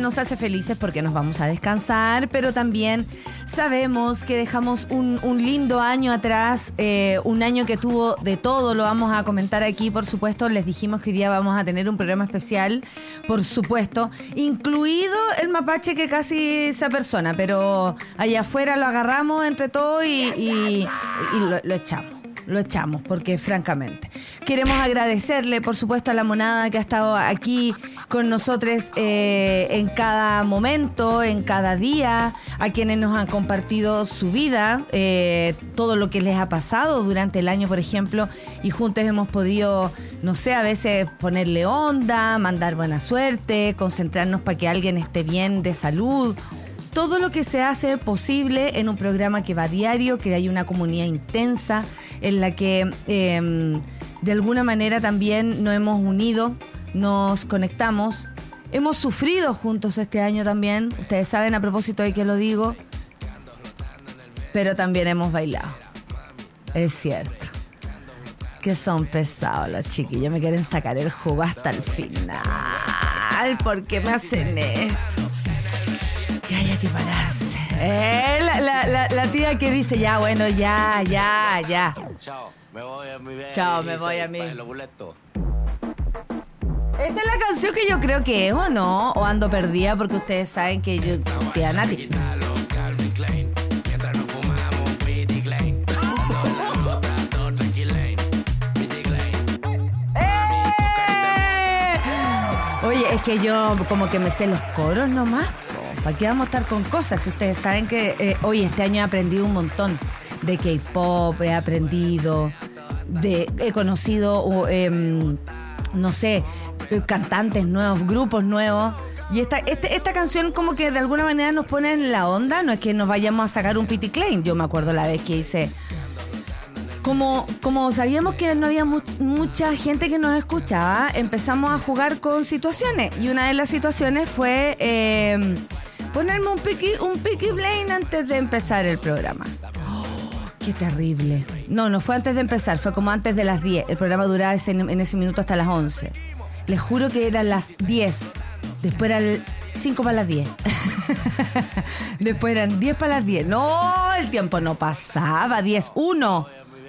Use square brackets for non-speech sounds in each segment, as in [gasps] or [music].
Nos hace felices porque nos vamos a descansar, pero también sabemos que dejamos un, lindo año atrás, eh, un año que tuvo de todo, lo vamos a comentar aquí, por supuesto. Les dijimos que hoy día vamos a tener un programa especial, por supuesto, incluido el mapache que casi esa persona, pero allá afuera lo agarramos entre todos y, lo echamos lo echamos, porque francamente. Queremos agradecerle, por supuesto, a la monada que ha estado aquí con nosotros eh, en cada momento, en cada día, a quienes nos han compartido su vida, eh, todo lo que les ha pasado durante el año, por ejemplo, y juntos hemos podido, no sé, a veces ponerle onda, mandar buena suerte, concentrarnos para que alguien esté bien de salud todo lo que se hace posible en un programa que va diario, que hay una comunidad intensa, en la que eh, de alguna manera también nos hemos unido, nos conectamos. Hemos sufrido juntos este año también, ustedes saben a propósito de que lo digo, pero también hemos bailado. Es cierto. Que son pesados los chiquillos, me quieren sacar el jugo hasta el final. ¿Por qué me hacen esto? Que que pararse. Eh, la, la- la- la tía que dice, ya, bueno, ya, ya, ya. Chao, me voy a mi Chao, me voy a boletos. Esta es la canción que yo creo que es, ¿o no? O ando perdida porque ustedes saben que yo, Nati. Tranquilane, Pity Klein. ¡Eh! Oye, es que yo como que me sé los coros nomás. ¿Para qué vamos a estar con cosas? Ustedes saben que eh, hoy este año he aprendido un montón de K-pop, he aprendido, de, he conocido, em, no sé, cantantes nuevos, grupos nuevos. Y esta, este- esta canción como que de alguna manera nos pone en la onda, no es que nos vayamos a sacar un pity claim. Yo me acuerdo la vez que hice como, como sabíamos que no había mu- mucha gente que nos escuchaba, empezamos a jugar con situaciones. Y una de las situaciones fue eh, ponerme un piqui, un piqui Blaine antes de empezar el programa. [gasps] ¡Qué terrible! No, no fue antes de empezar, fue como antes de las 10. El programa duraba ese- en ese minuto hasta las 11. Les juro que eran las 10. Después eran 5 para las 10. [laughs] Después eran 10 para las 10. No, el tiempo no pasaba. 10, 1.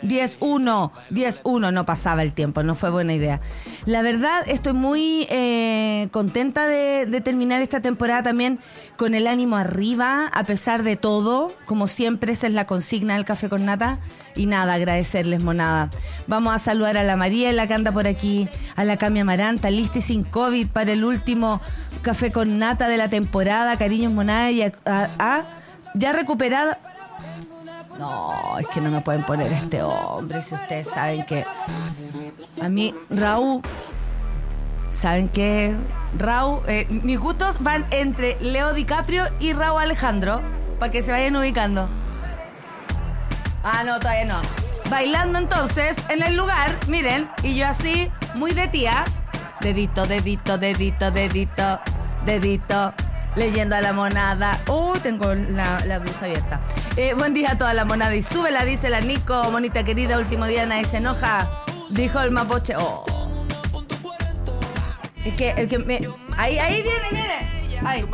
10, 1, 10, 1, no pasaba el tiempo, no fue buena idea. La verdad, estoy muy eh, contenta de, terminar esta temporada también con el ánimo arriba, a pesar de todo. Como siempre, esa es la consigna del Café con Nata. Y nada, agradecerles, monada. Vamos a saludar a la Mariela que anda por aquí, a la Cami Amaranta, lista y sin COVID para el último Café con Nata de la temporada. Cariños, monada, y a- ya recuperada. No, es que no me pueden poner este hombre si ustedes saben que a mí Raúl saben que Raúl eh, mis gustos van entre Leo DiCaprio y Raúl Alejandro para que se vayan ubicando. Ah, no, todavía no. Bailando entonces en el lugar, miren, y yo así muy de tía, dedito, dedito, dedito, dedito, dedito. Leyendo a la monada. Uh, tengo la, la blusa abierta. Eh, buen día a toda la monada. Y súbela, dice la Nico. Monita querida, último día nadie se enoja. Dijo el mapoche. Oh. Es que, es que me- ahí, ahí viene, viene. Ay.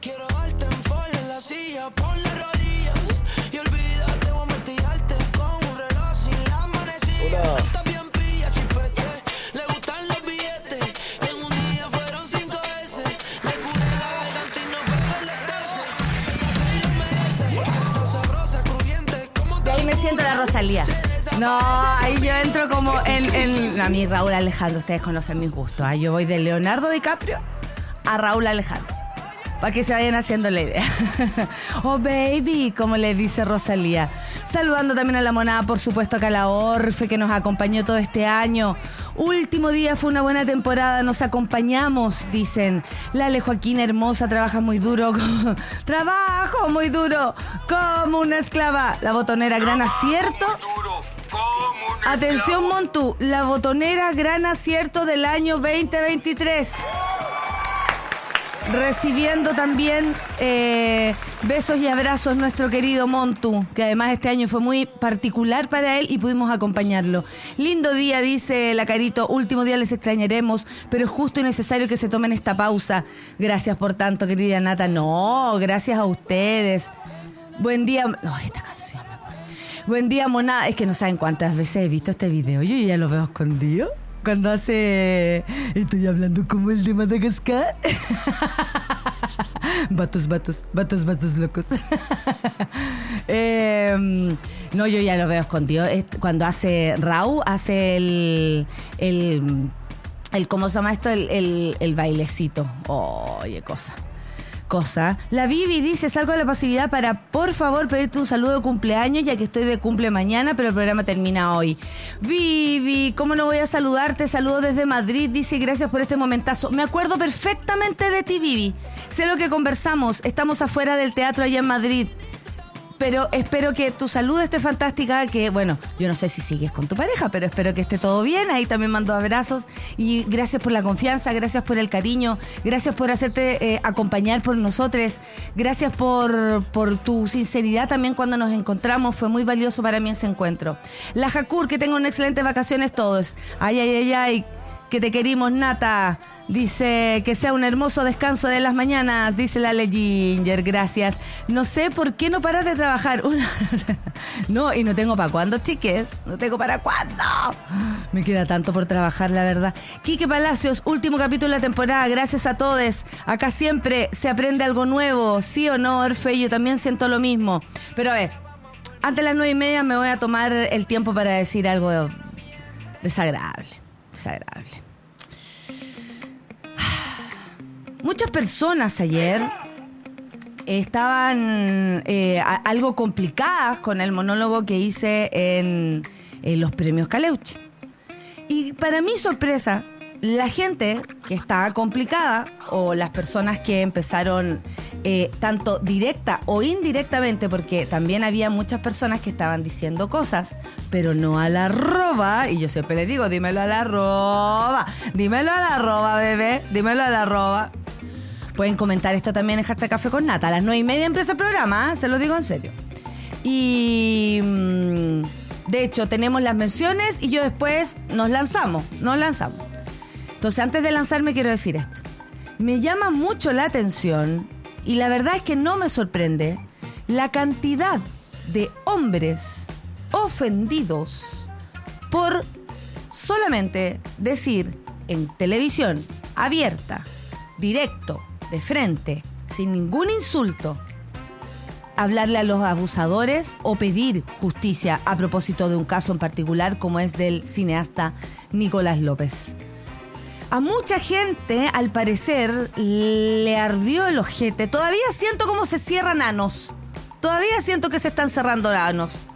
Quiero darte en fall en la silla, ponle rodillas y olvídate voy a martillarte con un reloj sin la manecilla. Rosalía. No, ahí yo entro como en, en- A mí Raúl Alejandro, ustedes conocen mis gustos. ¿ah? Yo voy de Leonardo DiCaprio a Raúl Alejandro. Para que se vayan haciendo la idea. [laughs] oh, baby, como le dice Rosalía. Saludando también a la monada, por supuesto, acá a la Orfe, que nos acompañó todo este año. Último día fue una buena temporada, nos acompañamos, dicen. Lale Joaquín hermosa, trabaja muy duro. [laughs] Trabajo muy duro, como una esclava. La botonera, gran acierto. Atención Montu, la botonera gran acierto del año 2023. Recibiendo también eh, besos y abrazos nuestro querido Montu, que además este año fue muy particular para él y pudimos acompañarlo. Lindo día, dice la Carito, último día les extrañaremos, pero es justo y necesario que se tomen esta pausa. Gracias por tanto, querida Nata. No, gracias a ustedes. Buen día. No, esta canción. Buen día, monada. Es que no saben cuántas veces he visto este video. Yo ya lo veo escondido. Cuando hace. Estoy hablando como el de Madagascar. Vatos, vatos, vatos, vatos locos. Em, no, yo ya lo veo escondido. Es Cuando hace Rau, hace el. el, el ¿Cómo se llama esto? El, el, el bailecito. Oye, cosa cosa. La Vivi dice, salgo de la pasividad para, por favor, pedirte un saludo de cumpleaños, ya que estoy de cumple mañana, pero el programa termina hoy. Vivi, ¿cómo no voy a saludarte? Saludo desde Madrid, dice, gracias por este momentazo. Me acuerdo perfectamente de ti, Vivi. Sé lo que conversamos, estamos afuera del teatro allá en Madrid. Pero espero que tu salud esté fantástica, que bueno, yo no sé si sigues con tu pareja, pero espero que esté todo bien. Ahí también mando abrazos y gracias por la confianza, gracias por el cariño, gracias por hacerte eh, acompañar por nosotros, gracias por, por tu sinceridad también cuando nos encontramos, fue muy valioso para mí ese encuentro. La Jacur, que tengan excelentes vacaciones todos. Ay, ay, ay, ay, que te querimos, Nata. Dice que sea un hermoso descanso de las mañanas, dice la Ginger, gracias. No sé por qué no paras de trabajar. [laughs] No, y no tengo para cuándo, chiques. No tengo para cuándo. Me queda tanto por trabajar, la verdad. Quique Palacios, último capítulo de la temporada. Gracias a todos. Acá siempre se aprende algo nuevo. Sí o no, Orfe, yo también siento lo mismo. Pero a ver, antes de las nueve y media me voy a tomar el tiempo para decir algo desagradable. Desagradable. [sighs] Muchas personas ayer estaban eh, algo complicadas con el monólogo que hice en, en los premios Caleuche. Y para mi sorpresa, la gente que estaba complicada o las personas que empezaron eh, tanto directa o indirectamente, porque también había muchas personas que estaban diciendo cosas, pero no a la arroba, y yo siempre les digo, dímelo a la arroba, dímelo a la arroba, bebé, dímelo a la arroba. Pueden comentar esto también en Hashtag Café con Nata. A las nueve y media empieza el programa, ¿eh? se lo digo en serio. Y mm, de hecho tenemos las menciones y yo después nos lanzamos, nos lanzamos. Entonces antes de lanzarme quiero decir esto. Me llama mucho la atención y la verdad es que no me sorprende la cantidad de hombres ofendidos por solamente decir en televisión abierta, directo, de frente, sin ningún insulto, hablarle a los abusadores o pedir justicia a propósito de un caso en particular como es del cineasta Nicolás López. A mucha gente, al parecer, le ardió el ojete. Todavía siento cómo se cierran anos. Todavía siento que se están cerrando anos.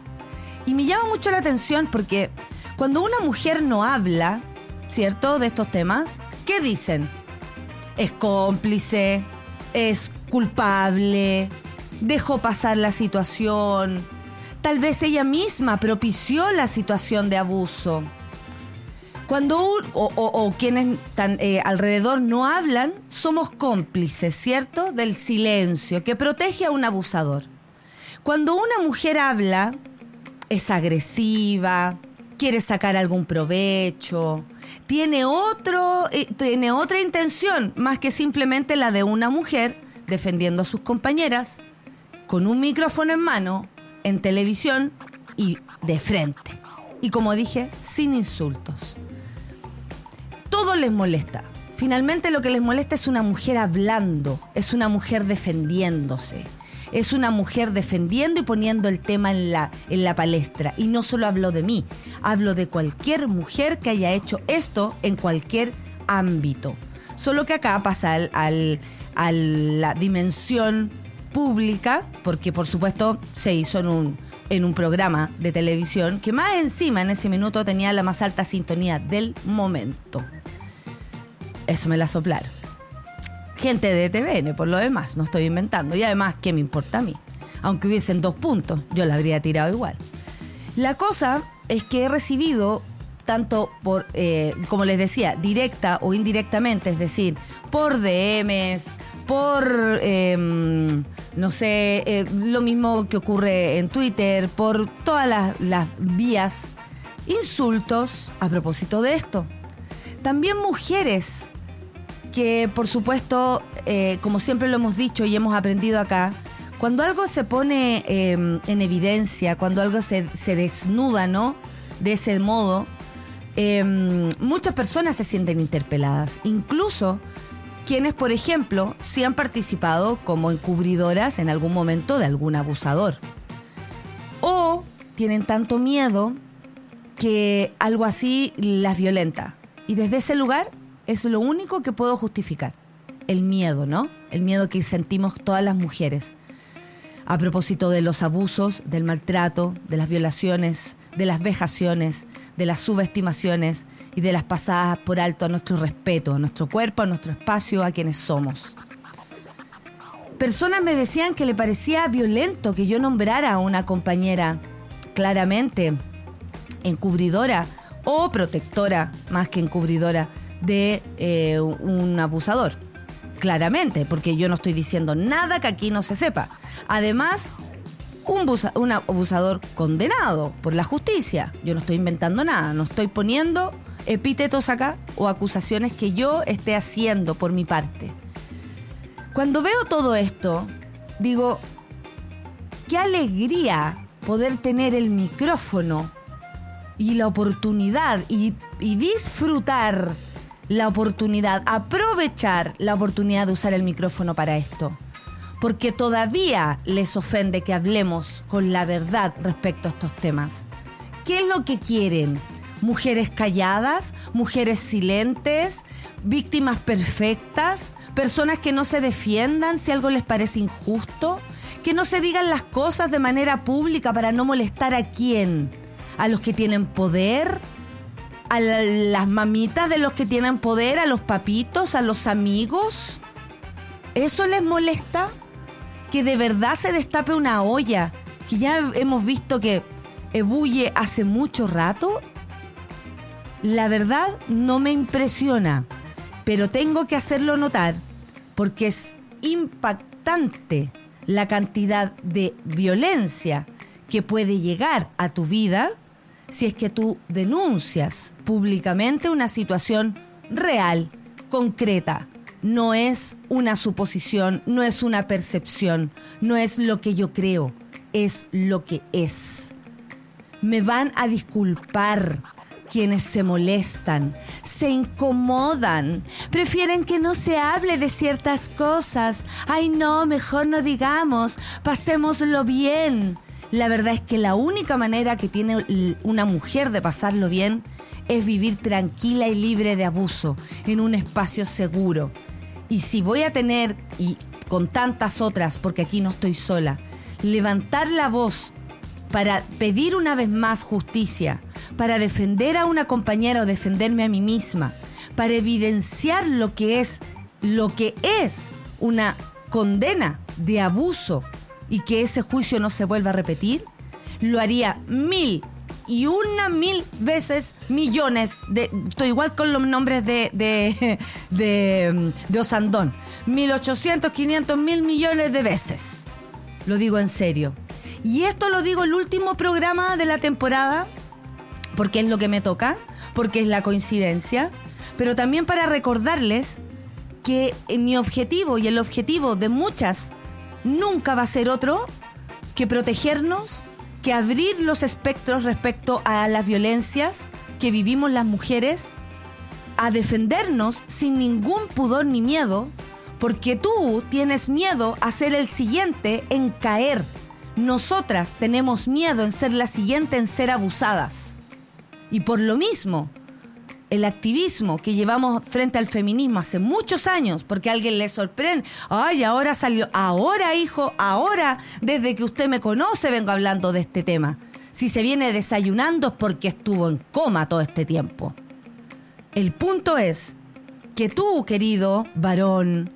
Y me llama mucho la atención porque cuando una mujer no habla, ¿cierto?, de estos temas, ¿qué dicen? Es cómplice, es culpable, dejó pasar la situación, tal vez ella misma propició la situación de abuso. Cuando o, quienes eh, alrededor no hablan, somos cómplices, ¿cierto? Del silencio que protege a un abusador. Cuando una mujer habla, es agresiva, quiere sacar algún provecho, tiene, otro, eh, tiene otra intención más que simplemente la de una mujer defendiendo a sus compañeras con un micrófono en mano, en televisión y de frente. Y como dije, sin insultos. Todo les molesta. Finalmente lo que les molesta es una mujer hablando, es una mujer defendiéndose, es una mujer defendiendo y poniendo el tema en la, palestra. Y no solo hablo de mí, hablo de cualquier mujer que haya hecho esto en cualquier ámbito. Solo que acá pasa a la dimensión pública, porque por supuesto se hizo en un programa de televisión que más encima en ese minuto tenía la más alta sintonía del momento. Eso me la soplaron. Gente de TVN, por lo demás, no estoy inventando. Y además, ¿qué me importa a mí? Aunque hubiesen dos puntos, yo la habría tirado igual. La cosa es que he recibido tanto por, eh, como les decía, directa o indirectamente, es decir, por DMs, por, em, no sé, eh, lo mismo que ocurre en Twitter, por todas las, las vías, insultos a propósito de esto. También mujeres que, por supuesto, eh, como siempre lo hemos dicho y hemos aprendido acá, cuando algo se pone em, en evidencia, cuando algo se, se desnuda, ¿no? De ese modo, em, muchas personas se sienten interpeladas, incluso quienes, por ejemplo, sí han participado como encubridoras en algún momento de algún abusador. O tienen tanto miedo que algo así las violenta. Y desde ese lugar es lo único que puedo justificar. El miedo, ¿no? El miedo que sentimos todas las mujeres. A propósito de los abusos, del maltrato, de las violaciones, de las vejaciones, de las subestimaciones y de las pasadas por alto a nuestro respeto, a nuestro cuerpo, a nuestro espacio, a quienes somos. Personas me decían que le parecía violento que yo nombrara a una compañera claramente encubridora o protectora, más que encubridora, de eh, un abusador. Claramente, porque yo no estoy diciendo nada que aquí no se sepa. Además, un, busa- un abusador condenado por la justicia. Yo no estoy inventando nada, no estoy poniendo epítetos acá o acusaciones que yo esté haciendo por mi parte. Cuando veo todo esto, digo, qué alegría poder tener el micrófono y la oportunidad y disfrutar la oportunidad, aprovechar la oportunidad de usar el micrófono para esto. Porque todavía les ofende que hablemos con la verdad respecto a estos temas. ¿Qué es lo que quieren? ¿Mujeres calladas? ¿Mujeres silentes? ¿Víctimas perfectas? ¿Personas que no se defiendan si algo les parece injusto? ¿Que no se digan las cosas de manera pública para no molestar a quién? ¿A los que tienen poder? ¿A la- las mamitas de los que tienen poder? ¿A los papitos? ¿A los amigos? ¿Eso les molesta? Que de verdad se destape una olla que ya hemos visto que ebulle hace mucho rato. La verdad no me impresiona, pero tengo que hacerlo notar porque es impactante la cantidad de violencia que puede llegar a tu vida si es que tú denuncias públicamente una situación real, concreta. No es una suposición, no es una percepción, no es lo que yo creo, es lo que es. Me van a disculpar quienes se molestan, se incomodan, prefieren que no se hable de ciertas cosas. Ay no, mejor no digamos, pasémoslo bien. La verdad es que la única manera que tiene una mujer de pasarlo bien es vivir tranquila y libre de abuso, en un espacio seguro. Y si voy a tener, y con tantas otras, porque aquí no estoy sola, levantar la voz para pedir una vez más justicia, para defender a una compañera o defenderme a mí misma, para evidenciar lo que es, lo que es una condena de abuso y que ese juicio no se vuelva a repetir, lo haría mil y una mil veces millones de. Estoy igual con los nombres de, de, [laughs] de, de Osandón. 1800, 500 mil millones de veces. Lo digo en serio. Y esto lo digo el último programa de la temporada, porque es lo que me toca, porque es la coincidencia, pero también para recordarles que eh, mi objetivo y el objetivo de muchas nunca va a ser otro que protegernos, que abrir los espectros respecto a las violencias que vivimos las mujeres, a defendernos sin ningún pudor ni miedo, porque tú tienes miedo a ser el siguiente en caer. Nosotras tenemos miedo en ser la siguiente en ser abusadas. Y por lo mismo, el activismo que llevamos frente al feminismo hace muchos años, porque alguien le sorprende, ay, ahora salió, ahora hijo, ahora, desde que usted me conoce vengo hablando de este tema. Si se viene desayunando es porque estuvo en coma todo este tiempo. El punto es que tú, querido varón,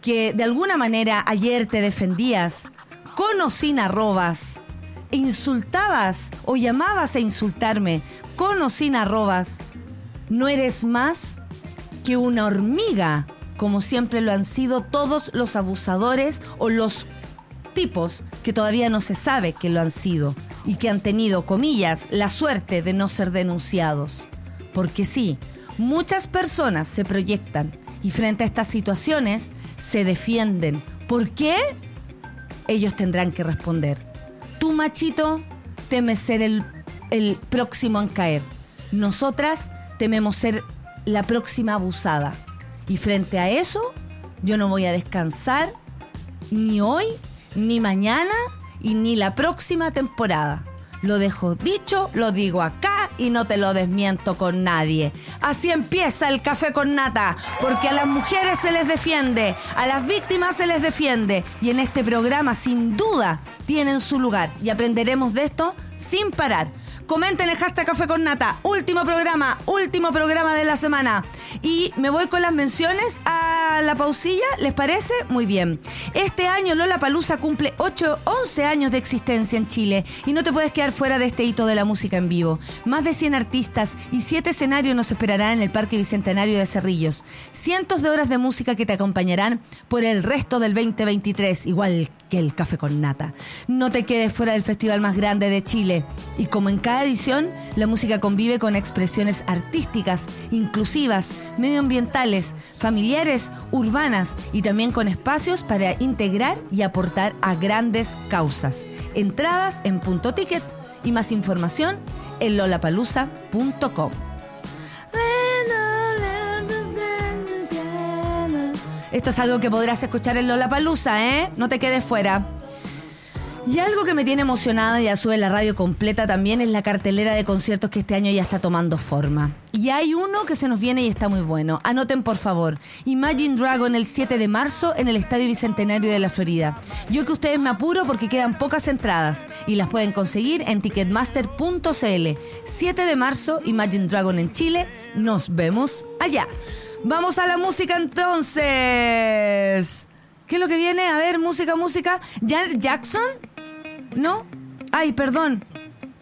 que de alguna manera ayer te defendías con o sin arrobas, insultabas o llamabas a insultarme con o sin arrobas, no eres más que una hormiga, como siempre lo han sido todos los abusadores o los tipos que todavía no se sabe que lo han sido y que han tenido, comillas, la suerte de no ser denunciados. Porque sí, muchas personas se proyectan y frente a estas situaciones se defienden. ¿Por qué? Ellos tendrán que responder. Tú, machito, temes ser el, el próximo en caer. Nosotras tememos ser la próxima abusada. Y frente a eso, yo no voy a descansar ni hoy, ni mañana, y ni la próxima temporada. Lo dejo dicho, lo digo acá y no te lo desmiento con nadie. Así empieza el café con nata, porque a las mujeres se les defiende, a las víctimas se les defiende y en este programa sin duda tienen su lugar y aprenderemos de esto sin parar. Comenten el hashtag Café con Nata. Último programa, último programa de la semana. Y me voy con las menciones a la pausilla. ¿Les parece? Muy bien. Este año Lola Palusa cumple 8, 11 años de existencia en Chile. Y no te puedes quedar fuera de este hito de la música en vivo. Más de 100 artistas y 7 escenarios nos esperarán en el Parque Bicentenario de Cerrillos. Cientos de horas de música que te acompañarán por el resto del 2023. Igual que el Café con Nata. No te quedes fuera del festival más grande de Chile. Y como en edición, la música convive con expresiones artísticas, inclusivas, medioambientales, familiares, urbanas y también con espacios para integrar y aportar a grandes causas. Entradas en punto ticket y más información en lolapalusa.com. Esto es algo que podrás escuchar en Lollapalooza, ¿eh? No te quedes fuera. Y algo que me tiene emocionada y a su vez la radio completa también es la cartelera de conciertos que este año ya está tomando forma. Y hay uno que se nos viene y está muy bueno. Anoten por favor. Imagine Dragon el 7 de marzo en el Estadio Bicentenario de la Florida. Yo que ustedes me apuro porque quedan pocas entradas y las pueden conseguir en ticketmaster.cl. 7 de marzo, Imagine Dragon en Chile. Nos vemos allá. Vamos a la música entonces. ¿Qué es lo que viene? A ver, música, música. ¿Janet Jackson? ¿No? Ay, perdón.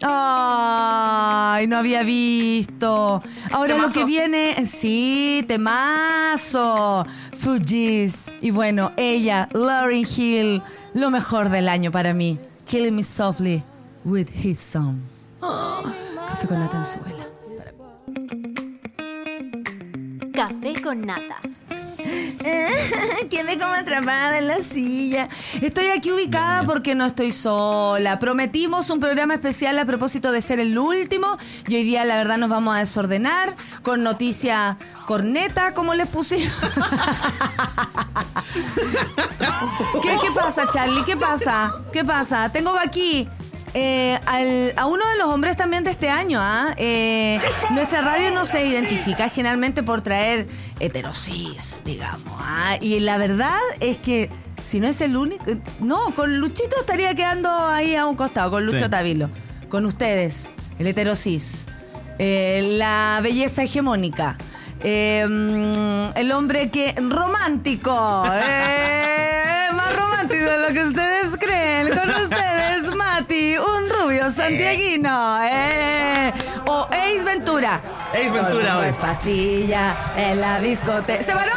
Ay, no había visto. Ahora lo que viene, sí, temazo. Fujis. Y bueno, ella, Lauryn Hill, lo mejor del año para mí. Killing Me Softly with His Song. Oh, café con nata en suela. Café con nata. [laughs] Quedé como atrapada en la silla. Estoy aquí ubicada porque no estoy sola. Prometimos un programa especial a propósito de ser el último y hoy día la verdad nos vamos a desordenar con noticia corneta, como les pusimos. [laughs] ¿Qué, ¿Qué pasa, Charlie? ¿Qué pasa? ¿Qué pasa? Tengo aquí eh, al- a uno de los hombres también de este año. ¿ah? Eh, nuestra radio no se identifica generalmente por traer heterosis, digamos. ¿ah? Y la verdad es que si no es el único... No, con Luchito estaría quedando ahí a un costado, con Lucho Sí. Tavilo. Con ustedes, el heterosis. eh, la belleza hegemónica. eh, el hombre que... Romántico. [laughs] más romántico de lo que ustedes creen. Con ustedes, Mati, un rubio santiaguino. eh. O Ace Ventura. Ace Ventura hoy. es pastilla en la discoteca. ¡Se paró!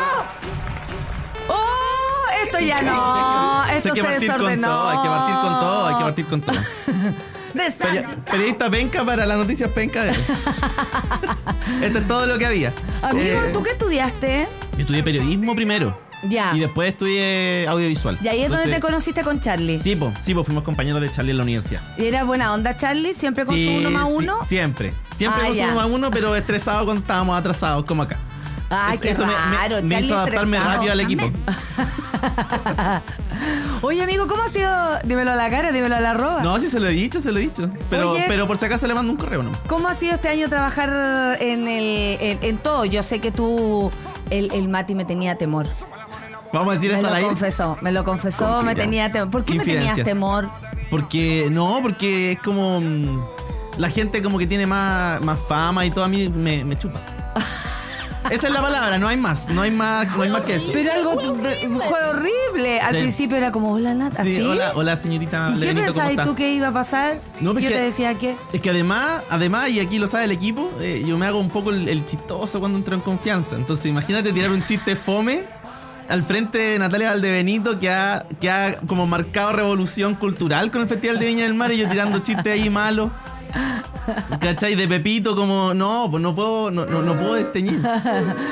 ¡Oh! Esto ya no. Esto se desordenó. hay que partir con todo, hay que partir con todo. [laughs] Periodista penca para las noticias penca de. [laughs] Esto es todo lo que había. Amigo, Eh, ¿tú qué estudiaste? Yo estudié periodismo primero. Ya. Y después estudié audiovisual. Y ahí es donde te conociste con Charlie. Sí, po, sí, po, fuimos compañeros de Charlie en la universidad. ¿Y era buena onda, Charlie? ¿Siempre con Sí, su uno más sí, uno? siempre. Siempre Ah, con su uno más uno, pero estresado cuando estábamos atrasados, como acá. Ay, Es- qué eso me- me- hizo adaptarme estresado. rápido al equipo. [laughs] Oye, amigo, ¿cómo ha sido? Dímelo a la cara, dímelo a la arroba. No, sí se lo he dicho, se lo he dicho. Pero, Oye. pero por si acaso le mando un correo, ¿no? ¿Cómo ha sido este año trabajar en, el, en, en todo? Yo sé que tú, el, el Mati me tenía temor. Vamos a decir Me eso al lo aire. confesó, me lo confesó, me tenía temor. ¿Por qué me tenías temor? Porque, no, porque es como. mm, La gente como que tiene más, más fama y todo a mí me, me chupa. [laughs] Esa es la palabra, no hay más, no hay más, no hay más que eso. Pero algo fue horrible. Al Sí. principio era como, hola Nata, Sí, ¿sí? hola, hola señorita ¿Y qué Levenito, ¿cómo pensabas tú que iba a pasar? No, pues yo que- te decía que... Es que además, además, y aquí lo sabe el equipo, eh, yo me hago un poco el, el chistoso cuando entro en confianza. Entonces, imagínate tirar un chiste fome al frente de Natalia Valdebenito que ha, que ha como marcado revolución cultural con el Festival de Viña del Mar y yo tirando chistes ahí malos. ¿Cachai? De Pepito, como, no, pues no puedo, no, no, no puedo desteñir.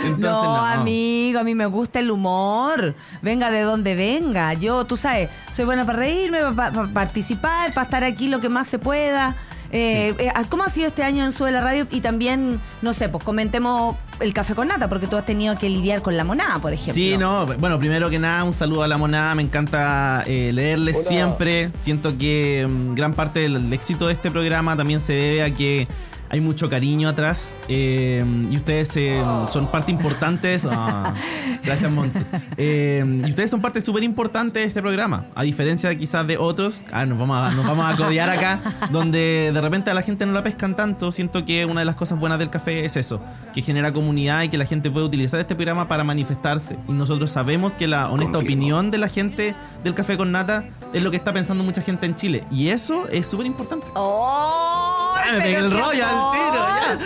Entonces, no, no. amigo, a mí me gusta el humor. Venga de donde venga. Yo, tú sabes, soy buena para reírme, para participar, para estar aquí lo que más se pueda. Eh, eh, ¿Cómo ha sido este año en Sube la Radio? Y también, no sé, pues comentemos el café con nata, porque tú has tenido que lidiar con la monada, por ejemplo. Sí, no, bueno, primero que nada, un saludo a la monada, me encanta eh, leerles siempre. Siento que mm, gran parte del éxito de este programa también se debe a que hay mucho cariño atrás eh, y ustedes eh, son parte importante de eso. [laughs] Ah, gracias, Monte. Eh, y ustedes son parte súper importante de este programa, a diferencia quizás de otros. Ah, nos vamos, a, nos vamos a codear acá, donde de repente a la gente no la pescan tanto. Siento que una de las cosas buenas del café es eso, que genera comunidad y que la gente puede utilizar este programa para manifestarse. Y nosotros sabemos que la honesta opinión de la gente del café con nata es lo que está pensando mucha gente en Chile. Y eso es súper importante. ¡Oh! Me el qué rollo al tiro, ya.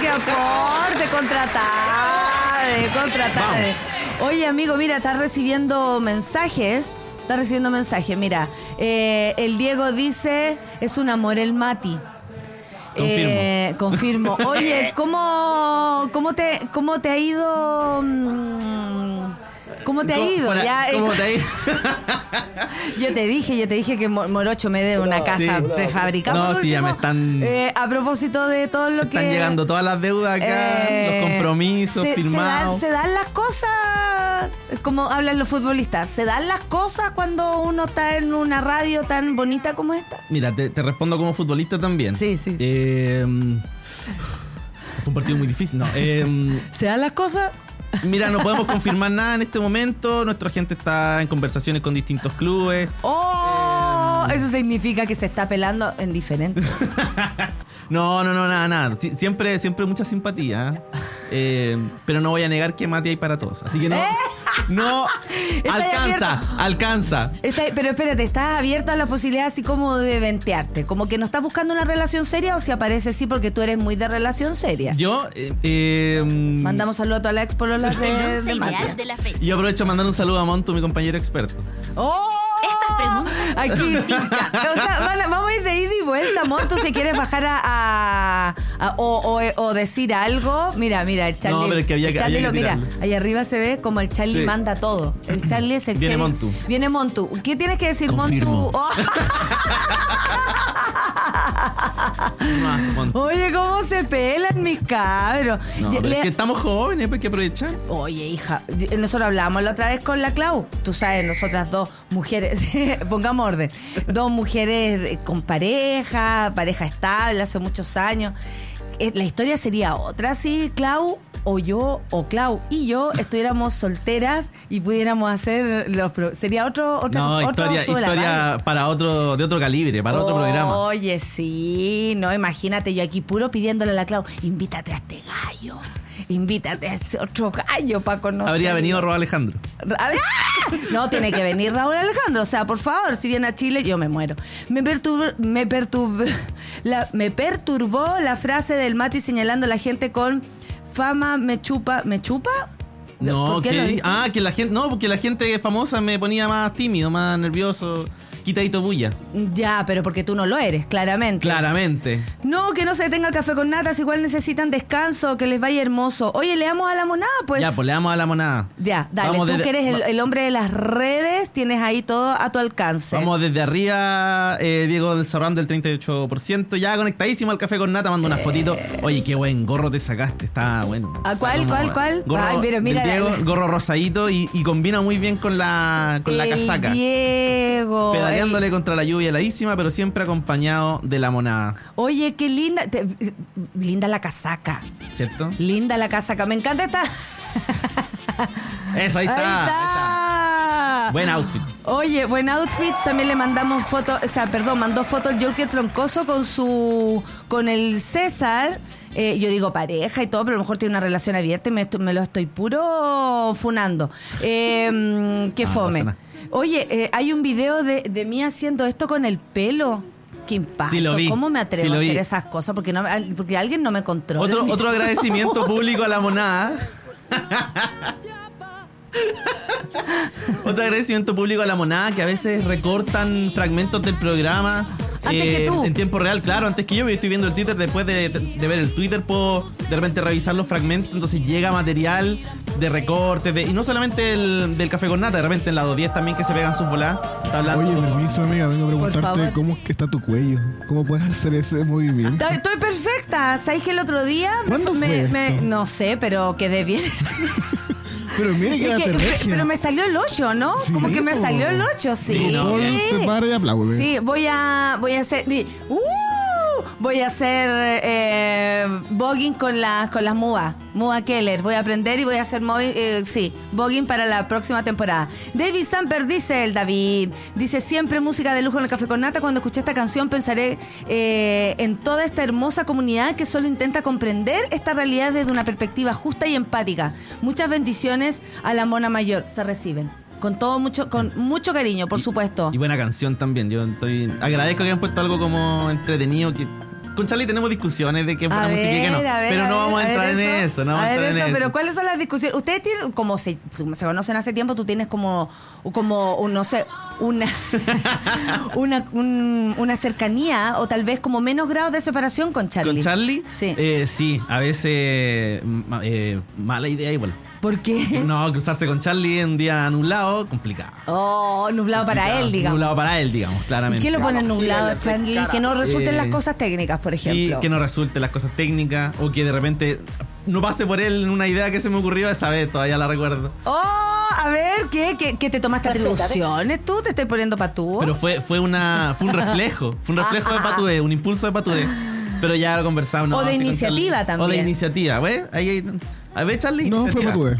¡Qué aporte! ¡Contratade! ¡Contratade! Oye, amigo, mira, estás recibiendo mensajes. Estás recibiendo mensajes. Mira, eh, el Diego dice: es un amor el Mati. Confirmo. Eh, confirmo. [laughs] Oye, ¿cómo, cómo, te, ¿cómo te ha ido? mm, ¿Cómo te ha ¿Cómo- ido? Ya, eh, ¿Cómo [laughs] te ha ido? yo te dije, yo te dije que Mo- Morocho me dé una casa Sí. prefabricada. No, sí, ya me están- eh, a propósito de todo lo que. Están llegando todas las deudas acá, eh, los compromisos se- firmados. Se dan, se dan las cosas, como hablan los futbolistas, se dan las cosas cuando uno está en una radio tan bonita como esta. Mira, te, te respondo como futbolista también. Sí, sí. Eh, fue un partido muy difícil, ¿no? [laughs] Eh, ¿Se dan las cosas? Mira, no podemos confirmar nada en este momento. Nuestra gente está en conversaciones con distintos clubes. ¡Oh! Eh, Eso significa que se está pelando en diferente. [laughs] No, no, no, nada, nada. Siempre, siempre mucha simpatía. ¿eh? Eh, pero no voy a negar que Mati hay para todos. Así que no. No [laughs] Está ahí alcanza, alcanza. Está- pero espérate, ¿estás abierto a la posibilidad así como de ventearte? Como que no estás buscando una relación seria o si aparece sí porque tú eres muy de relación seria. Yo. eh, eh, Mandamos saludo a toda la expo Lola de, de de la fecha. Y aprovecho a mandar un saludo a Monto, mi compañero experto. ¡Oh! Estas preguntas Aquí, son o sea, van a- vamos a ir de ida y vuelta, Monto, si quieres bajar a, a- a- o, o- o decir algo. Mira, mira, el Charlie. No, pero es que había el que- Charlie había lo- que mira, tirarlo. ahí arriba se ve como el Charlie Sí. manda todo. El Charlie es el Viene jefe. Montu. Viene Montu. ¿Qué tienes que decir, Confirmo. Montu? Oh. [laughs] Oye, cómo se pelan mis cabros. No, Ya- pero le- es que estamos jóvenes, pues hay que aprovechar. Oye, hija, nosotros hablamos la otra vez con la Clau. Tú sabes, nosotras dos mujeres, [laughs] pongamos orden, dos mujeres con pareja, pareja estable hace muchos años. Eh, La historia sería otra si Clau o yo o Clau y yo estuviéramos solteras y pudiéramos hacer los pro- sería otro otro No, otro historia, Sube la Radio. historia para otro, de otro calibre, para otro programa. Oye, sí, no, imagínate yo aquí puro pidiéndole a la Clau, invítate a este gallo, invítate a ese otro gallo para conocer. Habría venido Rob Alejandro. ¡ah! [laughs] No, tiene que venir Raúl Alejandro. O sea, por favor, si viene a Chile, yo me muero. Me perturbó, me perturbó, [laughs] la, me perturbó la frase del Mati señalando a la gente con fama me chupa. ¿Me chupa? No, ¿Por qué que, lo ah, que la gente, no, porque la gente famosa me ponía más tímido, más nervioso, quitadito bulla. Ya, pero porque tú no lo eres, claramente. Claramente. No, que no se detenga el café con natas, igual necesitan descanso, que les vaya hermoso. Oye, le damos a la monada, pues. ya, pues le damos a la monada. Ya, dale, Vamos tú desde- que eres el, hombre de las redes, tienes ahí todo a tu alcance. Vamos desde arriba, eh, Diego cerrando el 38%, ya conectadísimo al café con nata, mando una fotito. Oye, qué buen gorro te sacaste, está bueno. ¿A cuál, Está cuál, cuál? Gorro Ay, pero mira del Diego, gorro rosadito y, y combina muy bien con la, con la casaca. Diego. Pedaleándole contra la lluvia heladísima, pero siempre acompañado de la monada, Oye, qué linda. te- linda la casaca. ¿cierto? Linda la casaca. Me encanta esta. Eso, ahí está. Ahí está. Buen outfit. Oye, buen outfit. También le mandamos foto, o sea, perdón, mandó foto el Yorkie Troncoso con su, con el César eh, yo digo pareja y todo, pero a lo mejor tiene una relación abierta y me, esto- me lo estoy puro funando. Eh, mm, qué Ah, no fome. nada. Oye, eh, hay un video de, de mí haciendo esto con el pelo. Qué impacto. Sí, lo vi. ¿Cómo me atrevo Sí, lo a hacer esas cosas? Porque, no, porque alguien no me controla. Otro, otro [laughs] agradecimiento público a la monada. [laughs] [laughs] Otro agradecimiento público a la monada que a veces recortan fragmentos del programa. eh, Antes que tú. En tiempo real, claro, antes que yo, yo estoy viendo el Twitter, después de, de ver el Twitter puedo de repente revisar los fragmentos, entonces llega material de recortes, de, y no solamente el, del café con nata, de repente en la 210 también que se pegan sus voladas. Está hablando. Oye, permiso, amiga, vengo a preguntarte cómo es que está tu cuello. ¿Cómo puedes hacer ese movimiento? Estoy, perfecta. ¿Sabéis que el otro día me ¿Cuándo me, fue me- esto? no sé, pero quedé bien. [laughs] Pero mire que que- pero me salió el 8, ¿no? Sí, Como que me salió el 8, sí. Sí, no, bien. se para y aplaude. Sí, voy a voy a hacer ¡Uh! Voy a hacer eh, bogging con las con las MUA, MUA Keller. Voy a aprender y voy a hacer movi- eh, sí, bogging para la próxima temporada. David Samper dice el David, dice siempre música de lujo en el café con nata. Cuando escuché esta canción pensaré eh, en toda esta hermosa comunidad que solo intenta comprender esta realidad desde una perspectiva justa y empática. Muchas bendiciones a la mona mayor se reciben. Con todo mucho, con mucho cariño, por supuesto. Y buena canción también. Yo estoy. Agradezco que hayan puesto algo como entretenido. Que, con Charlie tenemos discusiones de qué buena A música y qué no. ver, pero no vamos a ver, entrar en eso, no vamos a a ver entrar en eso, pero ¿cuáles son las discusiones? Ustedes tienen, como se, se conocen hace tiempo, tú tienes como, como un, no sé, una, [laughs] [laughs] una, un- una cercanía o tal vez como menos grados de separación con Charlie. ¿Con Charlie? Sí. Eh, sí, a veces eh, mala idea igual. ¿Por qué? No, cruzarse con Charlie en un día nublado, complicado. Oh, nublado para él, digamos. Nublado para él, digamos, ¿Y claramente. qué lo pone nublado a Charlie? Que no resulten Eh, las cosas técnicas, por ejemplo. Sí, que no resulten las cosas técnicas o que de repente no pase por él en una idea que se me ocurrió esa vez, todavía la recuerdo. Oh, a ver, ¿qué? ¿Qué, qué te tomaste atribuciones tú? ¿Te estoy poniendo para tú? Pero fue, fue, una, fue un reflejo, fue un reflejo de patudez, un impulso de patudez. Pero ya lo conversamos. no, O de iniciativa también. O de iniciativa, ¿ves? Ahí, ahí, a ver, Charlie. No, fue [laughs] patudez.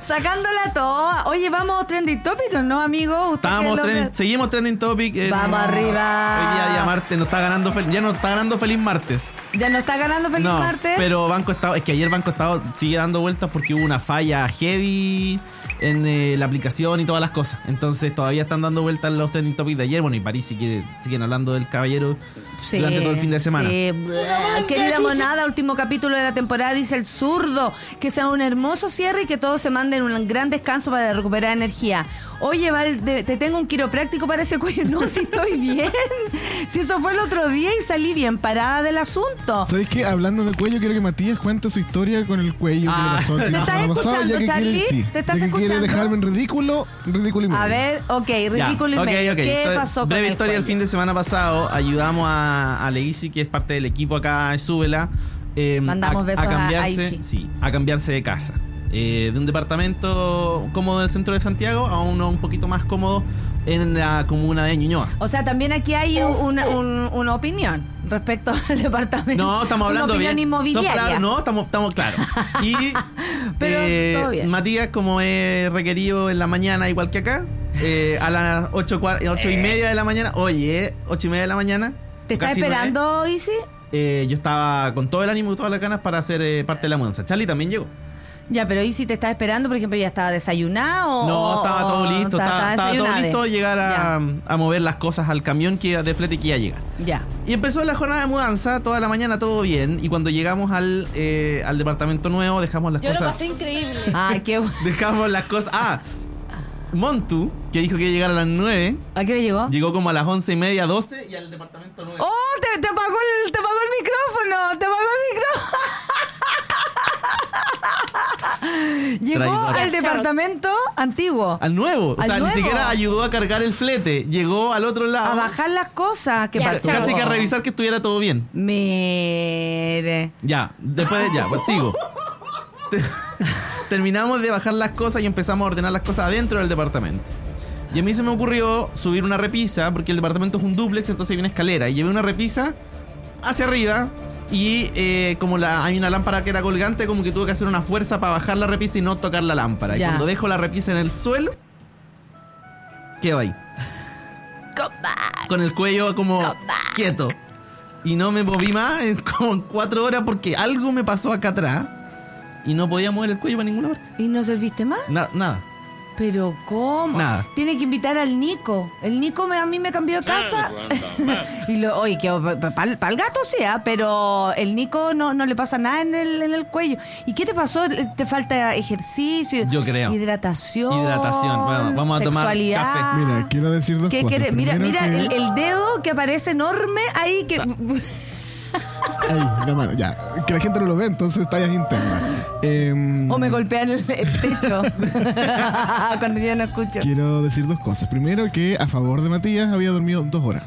Sacándola toda. Oye, vamos trending topic, ¿no, amigo? Usted Estábamos que es el trending- hombre- seguimos trending topic. Vamos arriba. Hoy día, día martes, nos está ganando, fel- ya nos está ganando feliz martes. ¿Ya no está ganando Feliz no, Martes? pero Banco Estado, es que ayer Banco Estado sigue dando vueltas porque hubo una falla heavy en eh, la aplicación y todas las cosas. Entonces todavía están dando vueltas los trending topics de ayer. Bueno, y París sigue, siguen hablando del caballero Sí, durante todo el fin de semana. sí. Querida monada, último capítulo de la temporada, dice el zurdo. Que sea un hermoso cierre y que todos se manden un gran descanso para recuperar energía. Oye, Val, te tengo un quiropráctico para ese cuello. No, [laughs] si estoy bien. Si eso fue el otro día y salí bien parada del asunto. ¿Sabes qué? Hablando del cuello, quiero que Matías cuente su historia con el cuello Ah. que le pasó el fin ¿Te de estás escuchando, ya que Charlie? quiere, sí, ¿Te estás ya escuchando? dejarme en ridículo, ridículo y medio. A ver, ok, Ya, ridículo y ok, medio. ok. ¿Qué Entonces, pasó con Breve el historia, el cuello? fin de semana pasado ayudamos a, a Leisi, que es parte del equipo acá de Súbela, eh, Mandamos a, besos a- cambiarse, a sí, a cambiarse de casa. Eh, de un departamento cómodo del centro de Santiago a uno un poquito más cómodo en la comuna de Ñuñoa. O sea, también aquí hay una, un- una opinión respecto [laughs] al departamento. No, estamos hablando una opinión bien. Inmobiliaria. claros, no, estamos, estamos claros. Y [laughs] Pero eh, todo bien. Matías, como es requerido en la mañana, igual que acá, eh, a las 8, y media de la mañana, oye, 8 y media de la mañana. ¿Te está casi nueve, esperando, Isi? eh, yo estaba con todo el ánimo y todas las ganas para ser eh, parte de la mudanza. Charlie también llegó. Ya, pero Isi te está esperando, por ejemplo, ya estaba desayunado. No, o- estaba todo listo, estaba, estaba todo listo llegar a, a mover las cosas al camión que iba de flete que iba a llegar. Ya. Y empezó la jornada de mudanza, toda la mañana todo bien. Y cuando llegamos al, eh, al departamento nuevo, dejamos las Yo lo cosas. pasé increíble. Ay, qué bu- Dejamos las cosas. Ah, Montu, que dijo que iba a llegar a las 9, ¿A qué le llegó? llegó como a las 11 y media, 12 y al departamento 9. ¡Oh! Te, te apagó el, te apagó el micrófono. Te apagó el micrófono. [laughs] Llegó Traidor. al departamento antiguo. Al nuevo. O ¿Al sea, nuevo? ni siquiera ayudó a cargar el flete. Llegó al otro lado. A bajar las cosas. ¿Qué Ya? Casi que a revisar que estuviera todo bien. Mire. Ya, después de. Ya, pues sigo. Te- [laughs] Terminamos de bajar las cosas y empezamos a ordenar las cosas adentro del departamento. Y a mí se me ocurrió subir una repisa, porque el departamento es un duplex, entonces hay una escalera. Y llevé una repisa hacia arriba. Y eh, como la, hay una lámpara que era colgante, como que tuve que hacer una fuerza para bajar la repisa y no tocar la lámpara. Y cuando dejo la repisa en el suelo, quedo ahí. Con el cuello como quieto. y no me moví más en como en cuatro horas porque algo me pasó acá atrás y no podía mover el cuello para ninguna parte. ¿Y no serviste más? Na- nada. Pero ¿cómo? Nada. Tiene que invitar al Nico. El Nico me- a mí me cambió de casa. [laughs] y lo, oye, que para el gato sea, pero el Nico no, no le pasa nada en el, en el cuello. ¿Y qué te pasó? ¿Te falta ejercicio? Yo creo. Hidratación. Hidratación. Bueno, vamos a tomar café. Mira, quiero decir dos ¿Qué cosas. Mira, mira que- el, el dedo que aparece enorme ahí que [laughs] Ahí, la mano, ya. Que la gente no lo ve, entonces tallas internas. Em, o me golpean el, el techo [laughs] cuando yo no escucho. Quiero decir dos cosas. Primero, que a favor de Matías había dormido dos horas.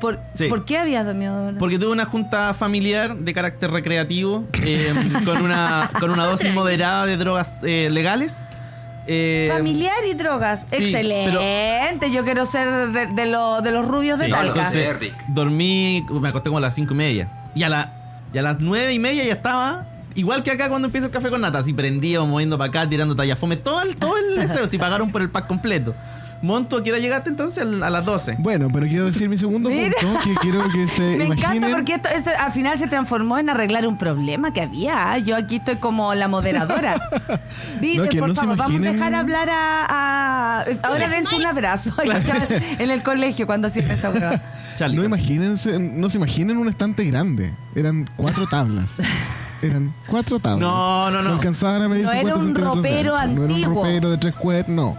¿Por, Sí. ¿por qué habías dormido? Porque tuve una junta familiar de carácter recreativo eh, [laughs] con, una, con una dosis moderada de drogas eh, legales. Eh, Familiar y drogas. sí, Excelente. Yo quiero ser de, de lo- de los rubios de Talca. entonces, dormí, me acosté como a las cinco y media. Y a, la, y a las nueve y media ya estaba. Igual que acá cuando empieza el café con nata, así prendido, moviendo para acá, tirando tallafome, todo el, todo el deseo, si pagaron por el pack completo. Monto, ¿a qué hora llegaste entonces? A las 12. Bueno, pero quiero decir mi segundo punto, que quiero que se [laughs] Me imaginen... encanta porque esto, esto al final se transformó en arreglar un problema que había. Yo aquí estoy como la moderadora. [laughs] Dile, No, por no se favor, vamos a dejar hablar a, a- Ahora dense un abrazo [laughs] en el colegio cuando hacían esa No imagínense, no se imaginen un estante grande. Eran cuatro [laughs] tablas. Eran cuatro tablas. No, no, no. alcanzaban a medir No era 50 un ropero ancho. No era un antiguo. ropero de tres cuerdas, no.